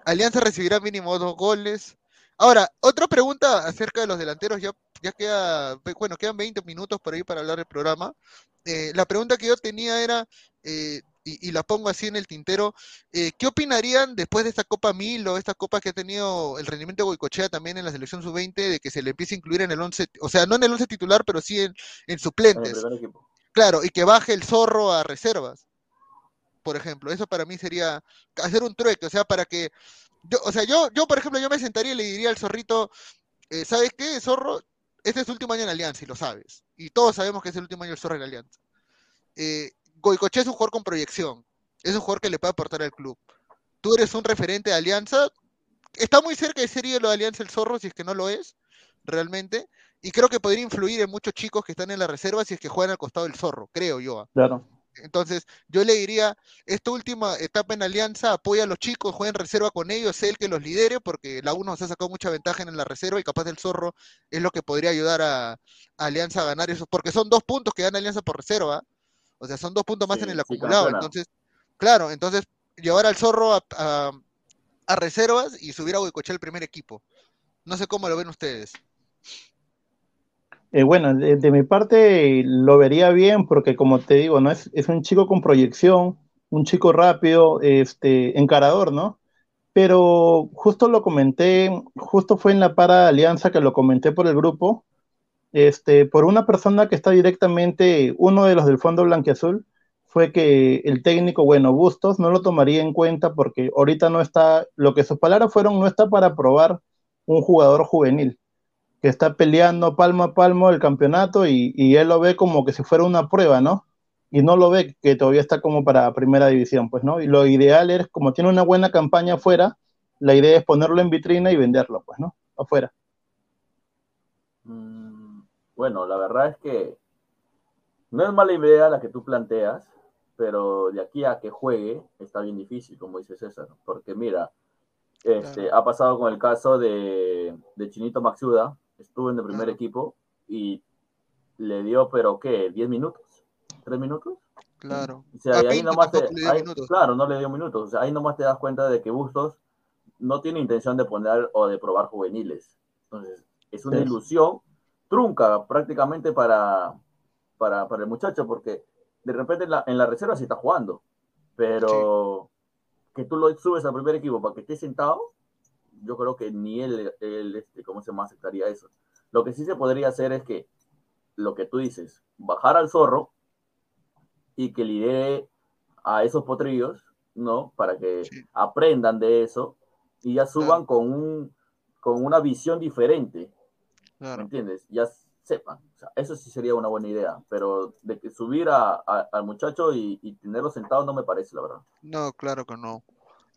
Alianza recibirá mínimo dos goles. Ahora, otra pregunta acerca de los delanteros, ya, ya queda, bueno, quedan 20 minutos por ahí para hablar del programa. Eh, la pregunta que yo tenía era, eh, y, la pongo así en el tintero, eh, ¿qué opinarían después de esta Copa Mil o esta Copa que ha tenido el rendimiento de Goicochea también en la selección sub-20 de que se le empiece a incluir en el 11, o sea, no en el 11 titular, pero sí en, en suplentes? Claro, y que baje el zorro a reservas, por ejemplo. Eso para mí sería hacer un trueque, o sea, para que. Yo, o sea, yo, yo, por ejemplo, yo me sentaría y le diría al zorrito, eh, ¿sabes qué, zorro? Este es tu último año en Alianza y lo sabes. Y todos sabemos que es el último año del zorro en Alianza. Eh, Goicoche es un jugador con proyección. Es un jugador que le puede aportar al club. Tú eres un referente de Alianza. Está muy cerca de ser ídolo de Alianza el zorro, si es que no lo es, realmente y creo que podría influir en muchos chicos que están en la reserva si es que juegan al costado del zorro, creo yo. ¿ah? Claro. Entonces, yo le diría, esta última etapa en Alianza, apoya a los chicos, juega en reserva con ellos, sé el que los lidere, porque la 1 se ha sacado mucha ventaja en la reserva y capaz del zorro es lo que podría ayudar a, Alianza a ganar eso, porque son dos puntos que gana Alianza por reserva, o sea, son dos puntos más en el acumulado. entonces, claro, entonces llevar al zorro a, reservas y subir a Huicoche el primer equipo. No sé cómo lo ven ustedes. Eh, bueno, de, mi parte lo vería bien porque como te digo, ¿no? Es, es un chico con proyección, un chico rápido, este, encarador, ¿no? Pero justo lo comenté, justo fue en la para alianza que lo comenté por el grupo, este, por una persona que está directamente, uno de los del Fondo Blanquiazul, fue que el técnico, bueno, Bustos no lo tomaría en cuenta porque ahorita no está, lo que sus palabras fueron, no está para probar un jugador juvenil que está peleando palmo a palmo el campeonato y, y él lo ve como que si fuera una prueba, ¿no? Y no lo ve que todavía está como para primera división, pues, ¿no? Y lo ideal es, como tiene una buena campaña afuera, la idea es ponerlo en vitrina y venderlo, pues, ¿no? Afuera. Mm, Bueno, la verdad es que no es mala idea la que tú planteas, pero de aquí a que juegue está bien difícil, como dice César, porque mira, este, ha pasado con el caso de, de Chinito Maxuda, estuvo en el primer Claro. equipo y le dio, pero ¿qué? ¿10 minutos? ¿3 minutos? Claro. O sea, A y ahí nomás te, ahí- claro, no le dio minutos. O sea, ahí nomás te das cuenta de que Bustos no tiene intención de poner o de probar juveniles. Entonces, es una Sí. ilusión trunca prácticamente para, para, para el muchacho, porque de repente en la, en la reserva se está jugando, pero que tú lo subes al primer equipo para que esté sentado, yo creo que ni él, él este, ¿cómo se llama? aceptaría eso. Lo que sí se podría hacer es que, lo que tú dices, bajar al zorro y que lidere a esos potrillos, ¿no? Para que Sí. aprendan de eso y ya suban Claro. con, un, con una visión diferente, ¿me Claro. entiendes? Ya sepan. O sea, eso sí sería una buena idea, pero de que subir a, a- al muchacho y, y tenerlo sentado no me parece, la verdad. No, claro que no.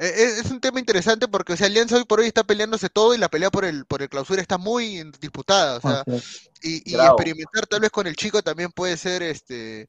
E- e- Es un tema interesante porque, o sea, Alianza hoy por hoy está peleándose todo y la pelea por el, por el clausura está muy disputada. O sea, es. y, y experimentar tal vez con el chico también puede ser este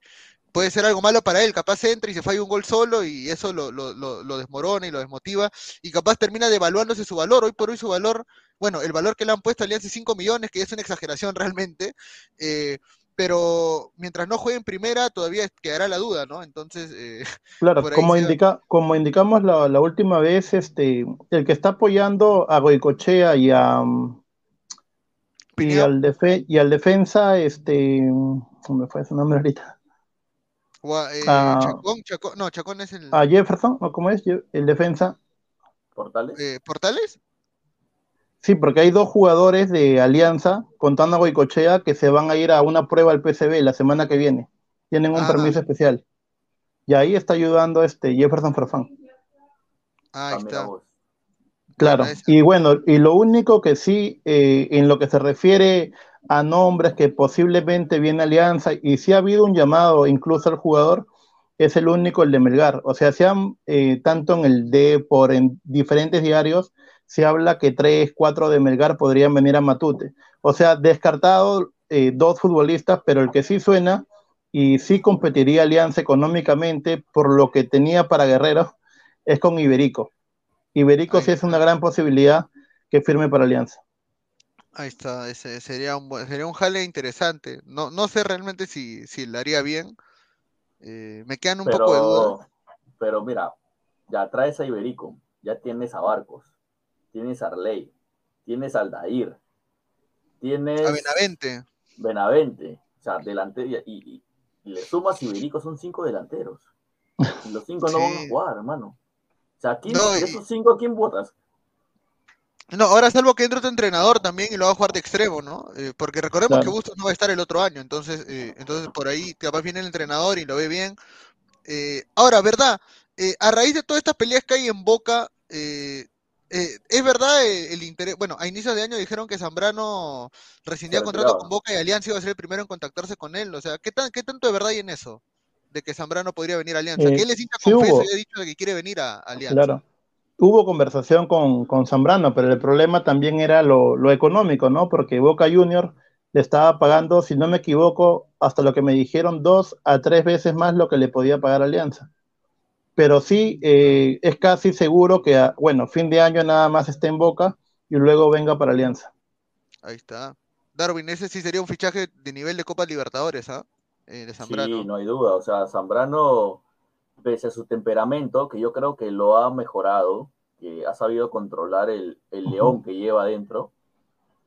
puede ser algo malo para él, capaz entra y se falla un gol solo y eso lo, lo, lo, lo desmorona y lo desmotiva y capaz termina devaluándose su valor, hoy por hoy su valor, bueno, el valor que le han puesto a Alianza es 5 millones, que es una exageración realmente, eh, pero mientras no juegue en primera todavía quedará la duda, ¿no? Entonces, eh, Claro, como, se- indica, como indicamos la, la última vez, este, el que está apoyando a Goicochea y, a, mm, y, al, defe- y al defensa, este, ¿cómo me fue su nombre ahorita? o a, eh, Ah. Chacón, Chacón, no, Chacón es el A Jefferson, ¿o cómo es? El defensa. Portales. eh, Portales. Sí, porque hay dos jugadores de Alianza, contando a Goicochea, que se van a ir a una prueba al PSV la semana que viene. Tienen un Ah. permiso especial. Y ahí está ayudando este Jefferson Farfán. Ah, ahí Ah, mira está. Claro, y bueno, y lo único que sí, eh, en lo que se refiere a nombres que posiblemente viene Alianza, y sí ha habido un llamado incluso al jugador, es el único, el de Melgar. O sea, se han, eh, tanto en el D por en diferentes diarios, se habla que tres, cuatro de Melgar podrían venir a Matute. O sea, descartado eh, dos futbolistas, pero el que sí suena y sí competiría Alianza económicamente por lo que tenía para Guerrero es con Iberico. Iberico Ahí sí es una gran posibilidad que firme para Alianza. Ahí está, ese sería un buen- sería un jale interesante. No, no sé realmente si, si le haría bien. Eh, me quedan un poco de dudas. Pero mira, ya traes a Iberico, ya tienes a Barcos, tienes Arley, tienes Aldair, tienes A Benavente. Benavente, o sea, delante y, y- y le sumas Iberico, son cinco delanteros. Y los cinco no van a jugar, hermano. O sea, ¿quién, No, y- esos cinco, ¿quién votas? No, ahora salvo que entre otro entrenador también y lo va a jugar de extremo, ¿no? Eh, porque recordemos Claro. que Bustos no va a estar el otro año, entonces, eh, entonces por ahí capaz viene el entrenador y lo ve bien. Eh, ahora, ¿verdad? Eh, a raíz de todas estas peleas que hay en Boca, eh, es verdad eh, el interés. Bueno, a inicios de año dijeron que Zambrano rescindía contrato con Boca y Alianza iba a ser el primero en contactarse con él. O sea, ¿qué, tan, qué tanto de verdad hay en eso? De que Zambrano podría venir a Alianza. Eh, que él es hincha sí confeso y ha dicho de que quiere venir a Alianza. Claro. Hubo conversación con, con Zambrano, pero el problema también era lo, lo económico, ¿no? Porque Boca Junior le estaba pagando, si no me equivoco, hasta lo que me dijeron, dos a tres veces más lo que le podía pagar Alianza. Pero sí, eh, es casi seguro que, a- bueno, fin de año nada más esté en Boca y luego venga para Alianza. Ahí está. Darwin, ese sí sería un fichaje de nivel de Copa Libertadores, ¿ah? Eh, de Zambrano. Sí, no hay duda. O sea, Zambrano, pese a su temperamento, que yo creo que lo ha mejorado, que ha sabido controlar el, el león que lleva adentro,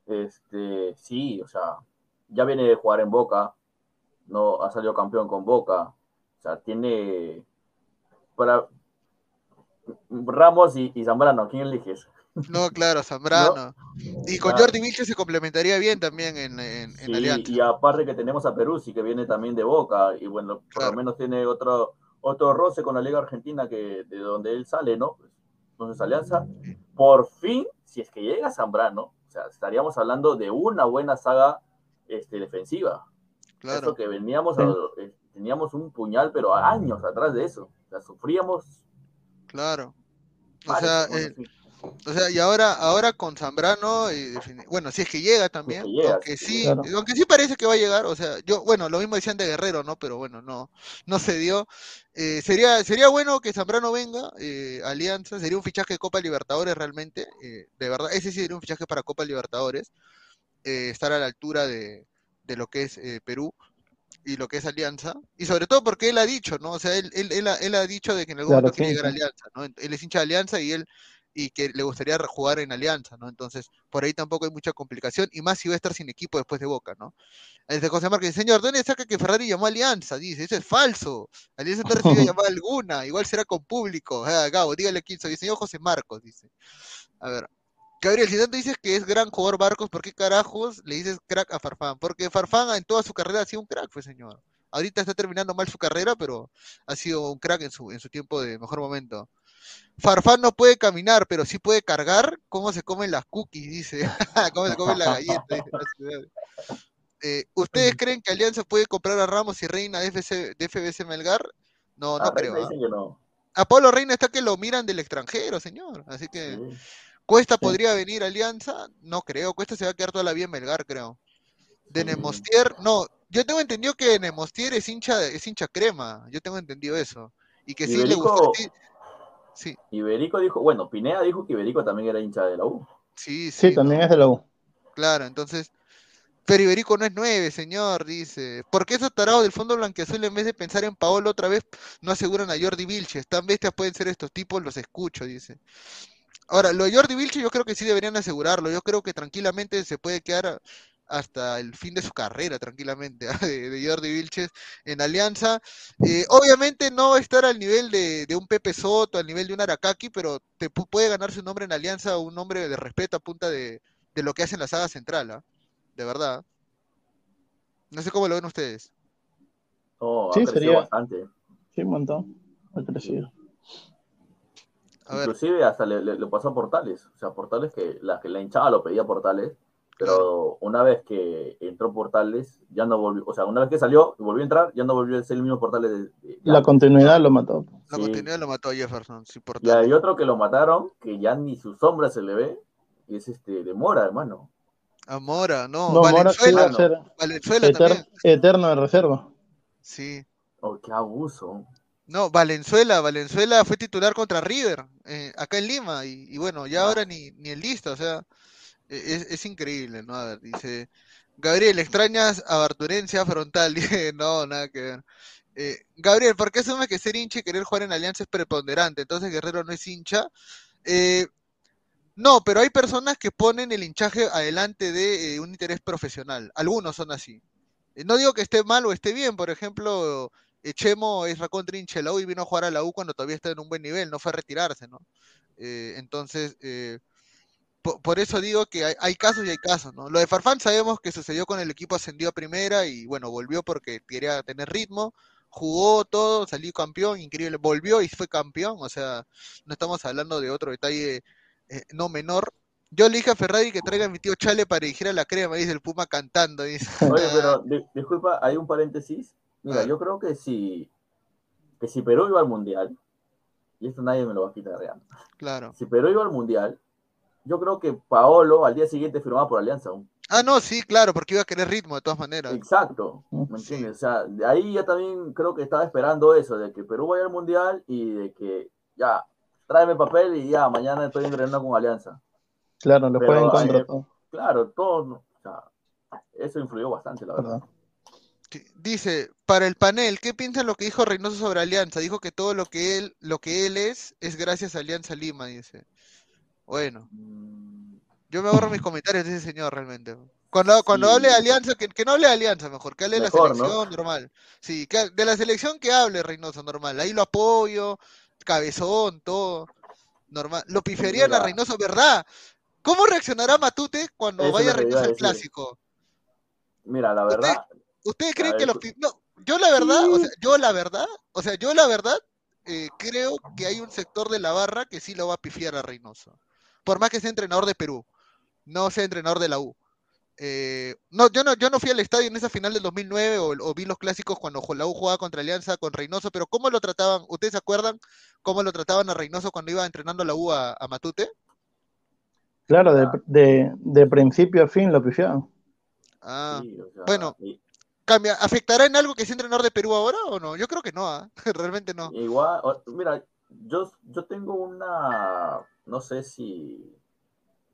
este, sí, o sea, ya viene de jugar en Boca, no ha salido campeón con Boca, o sea, tiene para Ramos y, y Zambrano, ¿a quién eliges? No, claro, Zambrano. Y con Claro. Jordi Vilches se complementaría bien también en, en, en Sí, Alianza. y aparte que tenemos a Peruzzi que viene también de Boca y bueno, por Claro. lo menos tiene otro otro roce con la Liga Argentina que de donde él sale, ¿no? Entonces Alianza, por fin, si es que llega Zambrano, o sea, estaríamos hablando de una buena saga este, defensiva. Claro. Eso que veníamos, a- eh, teníamos un puñal, pero años atrás de eso. Sea, sufríamos. Claro. O sea, eh, o sea, y ahora, ahora con Zambrano, eh, defini- bueno, si es que llega también, que llega, aunque sí, claro. aunque sí parece que va a llegar, o sea, yo, bueno, lo mismo decían de Guerrero, ¿no? Pero bueno, no, no se dio. Eh, sería, sería bueno que Zambrano venga, eh, Alianza, sería un fichaje de Copa Libertadores realmente, eh, de verdad, ese sí sería un fichaje para Copa Libertadores, eh, estar a la altura de, de lo que es eh, Perú y lo que es Alianza, y sobre todo porque él ha dicho, ¿no? O sea, él, él, él ha, él ha dicho de que en algún Claro, momento quiere llegar a. Alianza, ¿no? Él es hincha de Alianza y él y que le gustaría jugar en Alianza, ¿no? Entonces, por ahí tampoco hay mucha complicación, y más si va a estar sin equipo después de Boca, ¿no? Desde José Márquez, dice, señor, ¿dónde saca que Ferrari llamó a Alianza? Dice, eso es falso. Alianza no recibió llamada alguna, igual será con público. Ah, Gabo, dígale quién soy. Señor José Marcos, dice. A ver. Gabriel, si tanto dices que es gran jugador Barcos, ¿por qué carajos le dices crack a Farfán? Porque Farfán en toda su carrera ha sido un crack, pues señor. Ahorita está terminando mal su carrera, pero ha sido un crack en su, en su tiempo de mejor momento. Farfán no puede caminar, pero sí puede cargar. ¿Cómo se comen las cookies? Dice. ¿Cómo se comen la galleta? Dice. Eh, ¿Ustedes creen que Alianza puede comprar a Ramos y Reina de, FC de FBC Melgar? No, no Ah, creo. ¿ah? no. A Pablo Reina está que lo miran del extranjero, señor. Así que Sí. Cuesta Sí. podría venir a Alianza, no creo. Cuesta se va a quedar toda la vida en Melgar, creo. De Sí. Nemostier, no. Yo tengo entendido que Nemostier es hincha, es hincha crema. Yo tengo entendido eso. Y que sí le gustó. Sí, sí, Iberico dijo, bueno, Pineda dijo que Iberico también era hincha de la U. sí, sí, Sí, también ¿no? es de la U. Claro, entonces. Pero Iberico no es nueve, señor, dice. ¿Por qué esos tarados del fondo blanqueazul en vez de pensar en Paolo otra vez no aseguran a Jordi Vilches? Tan bestias pueden ser estos tipos, los escucho, dice. Ahora, lo de Jordi Vilches yo creo que sí deberían asegurarlo. Yo creo que tranquilamente se puede quedar hasta el fin de su carrera, tranquilamente, ¿ah? de, de Jordi Vilches en Alianza. Eh, obviamente no va a estar al nivel de, de un Pepe Soto, al nivel de un Arakaki, pero te pu- puede ganar su nombre en Alianza, un nombre de respeto a punta de, de lo que hace en la saga central, ¿ah? De verdad. No sé cómo lo ven ustedes. No, ha Sí, crecido sería- bastante. Sí, un montón. Ha crecido. A ver, Inclusive hasta le, le- le pasó a Portales. O sea, Portales que la, que la hinchada lo pedía Portales. Pero una vez que entró Portales, ya no volvió. O sea, una vez que salió y volvió a entrar, ya no volvió a ser el mismo Portales de, La continuidad lo mató. la sí. continuidad lo mató a Jefferson, sí, Y hay otro que lo mataron, que ya ni su sombra se le ve, y es este de Mora, hermano. A Mora, no, No, Mora sí va Valenzuela, a ser Valenzuela eter- también, eterno de reserva. sí. Oh, qué abuso. No, Valenzuela, Valenzuela fue titular contra River, eh, acá en Lima, y, y bueno, ya ahora ni, ni en lista, o sea, e- es, es increíble, ¿no? A ver, dice, Gabriel, ¿extrañas a Barturencia frontal? No, nada que ver. Eh, Gabriel, ¿por qué asumes que ser hincha y querer jugar en Alianza es preponderante? Entonces Guerrero no es hincha. Eh, no, pero hay personas que ponen el hinchaje adelante de eh, un interés profesional. Algunos son así. No digo que esté mal o esté bien, por ejemplo, eh, Chemo es la U y vino a jugar a la U cuando todavía está en un buen nivel, no fue a retirarse, ¿no? Eh, entonces, eh, po- por, eso digo que hay, hay casos y hay casos, ¿no? Lo de Farfán sabemos que sucedió con el equipo ascendió a primera y bueno, volvió porque quería tener ritmo, jugó todo, salió campeón, increíble, volvió y fue campeón, o sea, no estamos hablando de otro detalle eh, no menor. Yo le dije a Ferrari que traiga a mi tío Chale para dirigir a la crema, dice el Puma cantando, dice. Oye, pero di- disculpa, hay un paréntesis. Mira, yo creo que si, que si Perú iba al Mundial, y esto nadie me lo va a quitar real, Claro. si Perú iba al Mundial, yo creo que Paolo al día siguiente firmaba por Alianza. aún. Ah, no, sí, claro, porque iba a querer ritmo de todas maneras. Exacto, ¿me Sí. entiendes? O sea, de ahí ya también creo que estaba esperando eso, de que Perú vaya al Mundial y de que ya, tráeme papel y ya, mañana estoy entrenando con Alianza. Claro, Pero, pueden contra eh. Claro, todo, o sea, eso influyó bastante, la verdad. ¿verdad? Dice, para el panel, ¿qué piensan lo que dijo Reynoso sobre Alianza? Dijo que todo lo que él, lo que él es, es gracias a Alianza Lima, dice. Bueno, yo me ahorro mis comentarios de ese señor realmente. Cuando, cuando Sí. hable de Alianza, que, que no hable de Alianza mejor, que hable de la selección normal. Sí, que, de la selección que hable Reynoso normal. Ahí lo apoyo, cabezón, todo. Normal. Lo pifiarían a. Reynoso, ¿verdad? ¿Cómo reaccionará Matute cuando Eso vaya Reynoso al clásico? Mira, la verdad, ¿Ustedes creen que los no, yo la verdad, o sea, yo la verdad, o sea, yo la verdad eh, creo que hay un sector de la barra que sí lo va a pifiar a Reynoso. Por más que sea entrenador de Perú, no sea entrenador de la U. Eh, no, yo no, yo no fui al estadio en esa final del 2009 o, o vi los clásicos cuando la U jugaba contra Alianza con Reynoso, pero ¿cómo lo trataban? ¿Ustedes se acuerdan cómo lo trataban a Reynoso cuando iba entrenando la U a, a Matute? Claro, de, de, de principio a fin lo pifiaban. Ah, Sí, o sea, bueno. y- cambia, ¿afectará en algo que sea entrenador de Perú ahora o no? Yo creo que no, ¿ah? realmente no. Igual, mira, yo, yo tengo una, no sé si,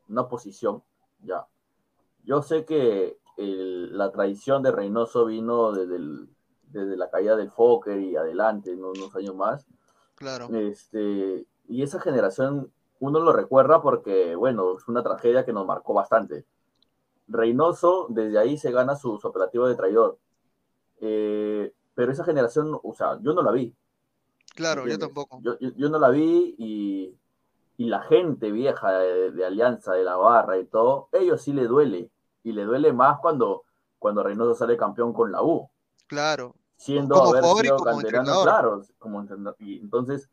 una posición, ya. Yo sé que el- la traición de Reynoso vino desde, el- desde la caída del Fokker y adelante, ¿no? unos años más. Claro. Este, y esa generación uno lo recuerda porque, bueno, es una tragedia que nos marcó bastante. Reynoso, desde ahí se gana su, su operativo de traidor. Eh, pero esa generación, o sea, yo no la vi. Claro, yo tampoco. Yo, yo- yo no la vi y, y la gente vieja de, de Alianza, de la barra y todo, ellos sí le duele. Y le duele más cuando, cuando Reynoso sale campeón con la U Claro. siendo Como haber sido como canterano, claro, como entrenador. Y entonces,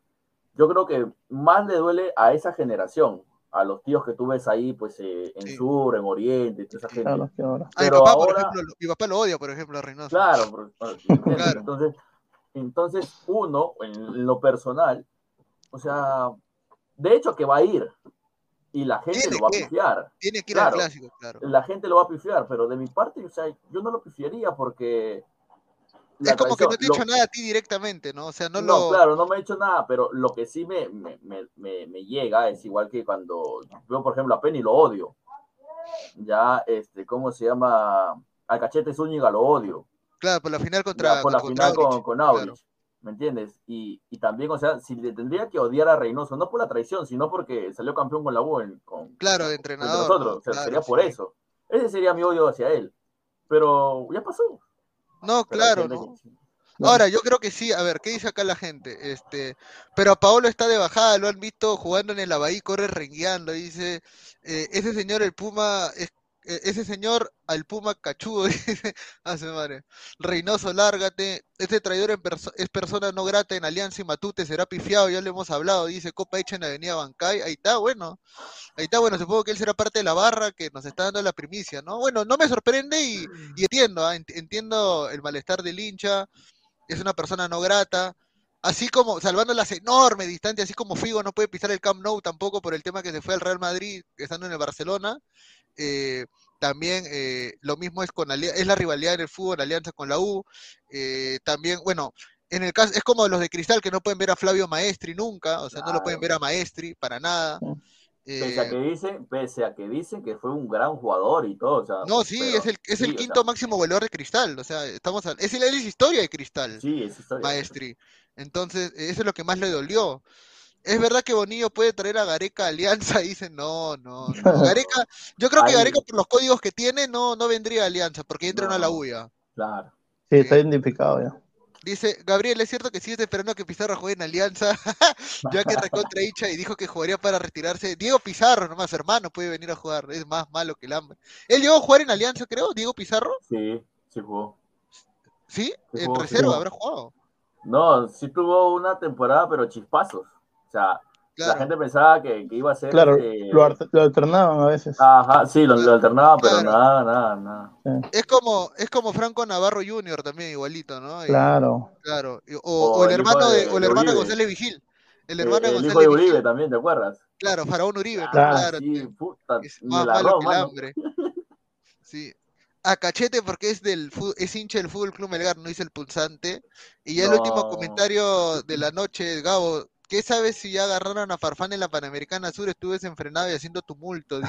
yo creo que más le duele a esa generación, a los tíos que tú ves ahí, pues eh, en Sí. sur, en oriente, toda esa gente. Claro. A mi Pero papá, por ahora- ejemplo, lo- mi papá lo odia, por ejemplo, a Reynoso. Claro, por- por-. Claro. Entonces, entonces, uno, en lo personal, o sea, de hecho que va a ir y la gente Tiene lo va a pifiar. Tiene que ir Claro. al clásico, claro. La gente lo va a pifiar, pero de mi parte, o sea, yo no lo pifiaría porque. La es como que no te he lo- dicho nada a ti directamente, ¿no? O sea, no, No, lo. claro, no me he hecho nada, pero lo que sí me, me, me, me- llega es igual que cuando veo, por ejemplo, a Penny lo odio. Ya, este, ¿cómo se llama? A Cachete Zúñiga lo odio. Claro, por la final contra. Ya, por la contra final con, Aurich, con Aurich, claro. ¿me entiendes? Y, y también, o sea, si le tendría que odiar a Reynoso, no por la traición, sino porque salió campeón con la U en- con, Claro, de entre entrenador. nosotros, ¿no? o sea, Claro, sería por sí. eso. Ese sería mi odio hacia él. Pero ya pasó. No, claro, ¿no? Ahora, yo creo que sí, a ver, ¿qué dice acá la gente? Este, pero a Paolo está de bajada, lo han visto jugando en el Abahí, corre rengueando, dice, eh, ese señor el Puma, es, ese señor al Puma cachudo, dice, hace madre, Reynoso, lárgate, este traidor en es persona no grata en Alianza y Matute, será pifiado, ya lo hemos hablado, dice, Copa hecha en Avenida Bancay, ahí está, bueno, ahí está, bueno, supongo que él será parte de la barra que nos está dando la primicia, ¿no? Bueno, no me sorprende y, y entiendo, ah, ent- entiendo el malestar del hincha, es una persona no grata, así como salvando las enormes distancias, así como Figo no puede pisar el Camp Nou tampoco por el tema que se fue al Real Madrid estando en el Barcelona. Eh, también eh, lo mismo es con es la rivalidad en el fútbol, alianza con la U. eh, también, bueno, en el caso es como los de Cristal que no pueden ver a Flavio Maestri nunca, o sea, no lo pueden ver a Maestri para nada. Pese a eh, que dicen, pese a que dicen que fue un gran jugador y todo, o sea, no, sí, pero- es el, es sí, el o quinto sea, máximo goleador de Cristal, o sea, estamos al- es, el, es historia de Cristal. Sí, es historia. Maestri. Entonces, eso es lo que más le dolió. Es verdad que Bonillo puede traer a Gareca a Alianza, dicen, no, no, no. Gareca, yo creo que. Gareca por los códigos que tiene no, no vendría a Alianza, porque entra a la No. UIA. Claro. Sí, está identificado ya. Dice, Gabriel, ¿es cierto que sigue esperando a que Pizarro juegue en Alianza? ya que recontra hincha y dijo que jugaría para retirarse. Diego Pizarro, nomás hermano, puede venir a jugar, es más malo que el hambre. Él llegó a jugar en Alianza, creo, Diego Pizarro, Sí, sí jugó. ¿sí? Sí En jugó, reserva habrá jugado. No, sí tuvo una temporada, pero chispazos. O sea, la gente pensaba que, que iba a ser. Claro, este, lo, alternaban a veces. Ajá, sí, lo, lo alternaba, pero nada, nada, nada. Es como, es como Franco Navarro Jr. también, igualito, ¿no? Y- Claro. Claro, o, O o el hermano de, de- o el de hermano de. González Vigil. El Eh, hermano de el González hijo de Vigil. Uribe también, ¿te acuerdas? Claro, Faraón Uribe, Ah, claro. sí, puta, Es más la malo arroz, que el mano. hambre. Sí. A Cachete porque es del es hincha del Fútbol Club Melgar, no dice el pulsante. Y ya el último comentario de la noche, Gabo, ¿qué sabes si ya agarraron a Farfán en la Panamericana Sur? Estuve desenfrenado y haciendo tumulto.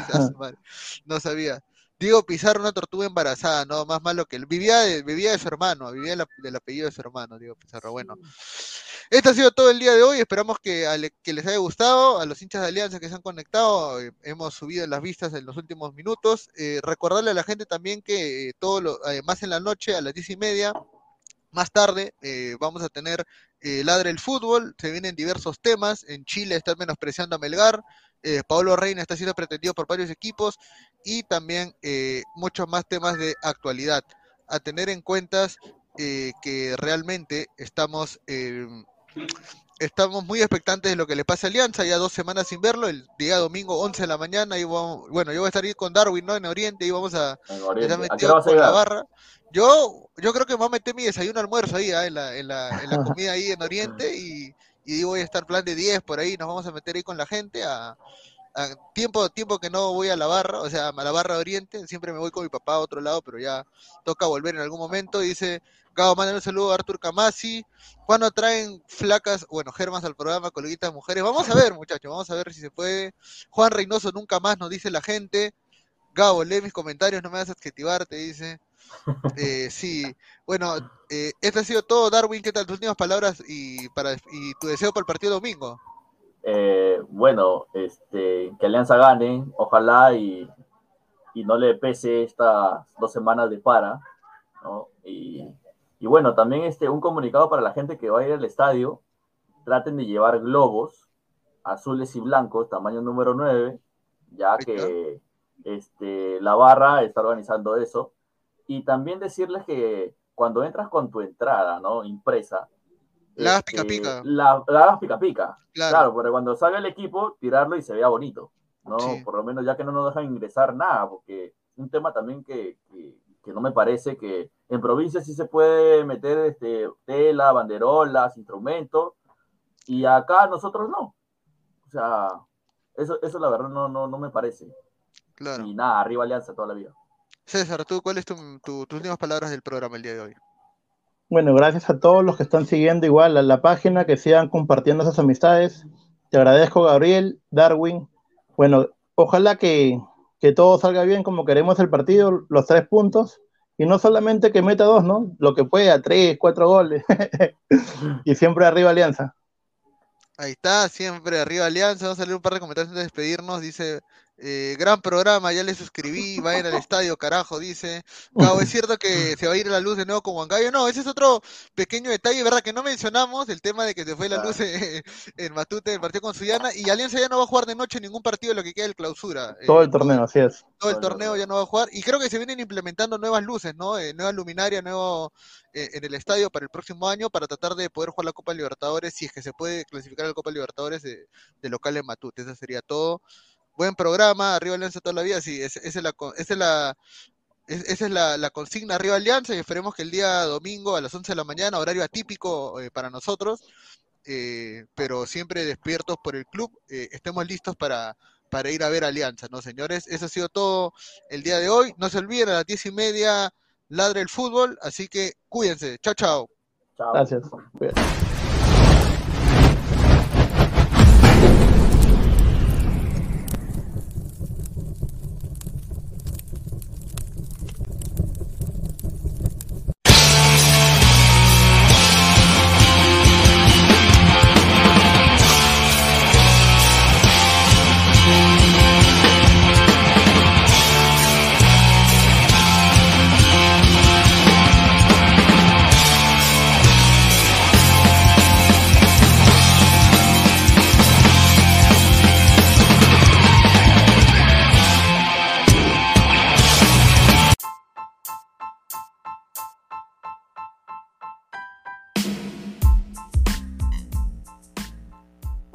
No sabía. Diego Pizarro, una tortuga embarazada, no, más malo que él. Vivía de, vivía de su hermano, vivía del apellido de su hermano, Diego Pizarro. Bueno, esto ha sido todo el día de hoy. Esperamos que, que les haya gustado. A los hinchas de Alianza que se han conectado, eh, hemos subido las vistas en los últimos minutos. Eh, recordarle a la gente también que eh, todo lo, además en la noche, a las diez y media, más tarde, eh, vamos a tener eh, Ladre el Fútbol. Se vienen diversos temas. En Chile están menospreciando a Melgar. Eh, Pablo Reina está siendo pretendido por varios equipos. Y también eh, muchos más temas de actualidad. A tener en cuenta eh, que realmente estamos, eh, estamos muy expectantes de lo que le pasa a Alianza, ya dos semanas sin verlo, el día domingo 11 de la mañana, y vamos, bueno, yo voy a estar ahí con Darwin, ¿no? En Oriente, y vamos a Oriente. ¿A qué vas a la barra. Yo, yo creo que me voy a meter mi desayuno almuerzo ahí, ah, en, la, en, la, en la comida ahí en Oriente, y, y voy a estar plan de 10 por ahí, nos vamos a meter ahí con la gente a, a tiempo, tiempo que no voy a la barra, o sea, a la barra de Oriente, siempre me voy con mi papá a otro lado, pero ya toca volver en algún momento. Dice, Gabo, manda un saludo a Artur Camasi. ¿Cuándo traen flacas, bueno, germas al programa, coleguitas mujeres? Vamos a ver, muchachos, vamos a ver si se puede. Juan Reynoso nunca más nos dice la gente. Gabo, lee mis comentarios, no me vas a adjetivar, te dice. Eh, sí, bueno, eh, esto ha sido todo, Darwin. ¿Qué tal tus últimas palabras y, para, y tu deseo para el partido domingo? Eh, bueno, este, que Alianza gane, ojalá y, y no le pese estas dos semanas de para, ¿no? Y, y bueno, también este, un comunicado para la gente que va a ir al estadio, traten de llevar globos azules y blancos, tamaño número 9, ya que este, la barra está organizando eso. Y también decirles que cuando entras con tu entrada, ¿no? Impresa, La hagas este, pica pica. La, la hagas pica pica. Claro. Claro, porque cuando salga el equipo, tirarlo y se vea bonito, ¿no? Sí. Por lo menos ya que no nos dejan ingresar nada, porque un tema también que, que, que no me parece que en provincia sí se puede meter este, tela, banderolas, instrumentos, y acá nosotros no. O sea, eso, eso la verdad no, no, no me parece. Claro. Y nada, arriba Alianza toda la vida. César, ¿tú cuáles son tu, tus últimas palabras del programa el día de hoy? Bueno, gracias a todos los que están siguiendo igual a la página, que sigan compartiendo esas amistades. Te agradezco, Gabriel, Darwin. Bueno, ojalá que, que todo salga bien como queremos el partido, los tres puntos. Y no solamente que meta dos, ¿no? Lo que pueda, tres, cuatro goles. y siempre arriba Alianza. Ahí está, siempre arriba Alianza. Vamos a leer un par de comentarios antes de despedirnos. Dice, eh, gran programa, ya le suscribí, vayan al estadio, carajo, dice. Cabo, es cierto que se va a ir la luz de nuevo con Huancayo. No, ese es otro pequeño detalle, ¿verdad? Que no mencionamos, el tema de que se fue la luz eh, en Matute del partido con Suyana. Y Alianza ya no va a jugar de noche ningún partido lo que queda del clausura. eh, Todo el torneo, así es. todo el Todo el torneo ya no va a jugar. Y creo que se vienen implementando nuevas luces, ¿no? Eh, nueva luminaria, nuevo eh, en el estadio para el próximo año para tratar de poder jugar la Copa Libertadores, si es que se puede clasificar a la Copa Libertadores de, de local en Matute. Eso sería todo. Buen programa, arriba Alianza toda la vida. Sí, es- esa es la, co- esa es la, es- esa es la, la consigna arriba Alianza y esperemos que el día domingo a las 11 de la mañana, horario atípico eh, para nosotros, eh, pero siempre despiertos por el club, eh, estemos listos para, para ir a ver Alianza, ¿no, señores? Eso ha sido todo el día de hoy. No se olviden, a las diez y media ladra el fútbol, así que cuídense. Chao, chao. Chao. Gracias.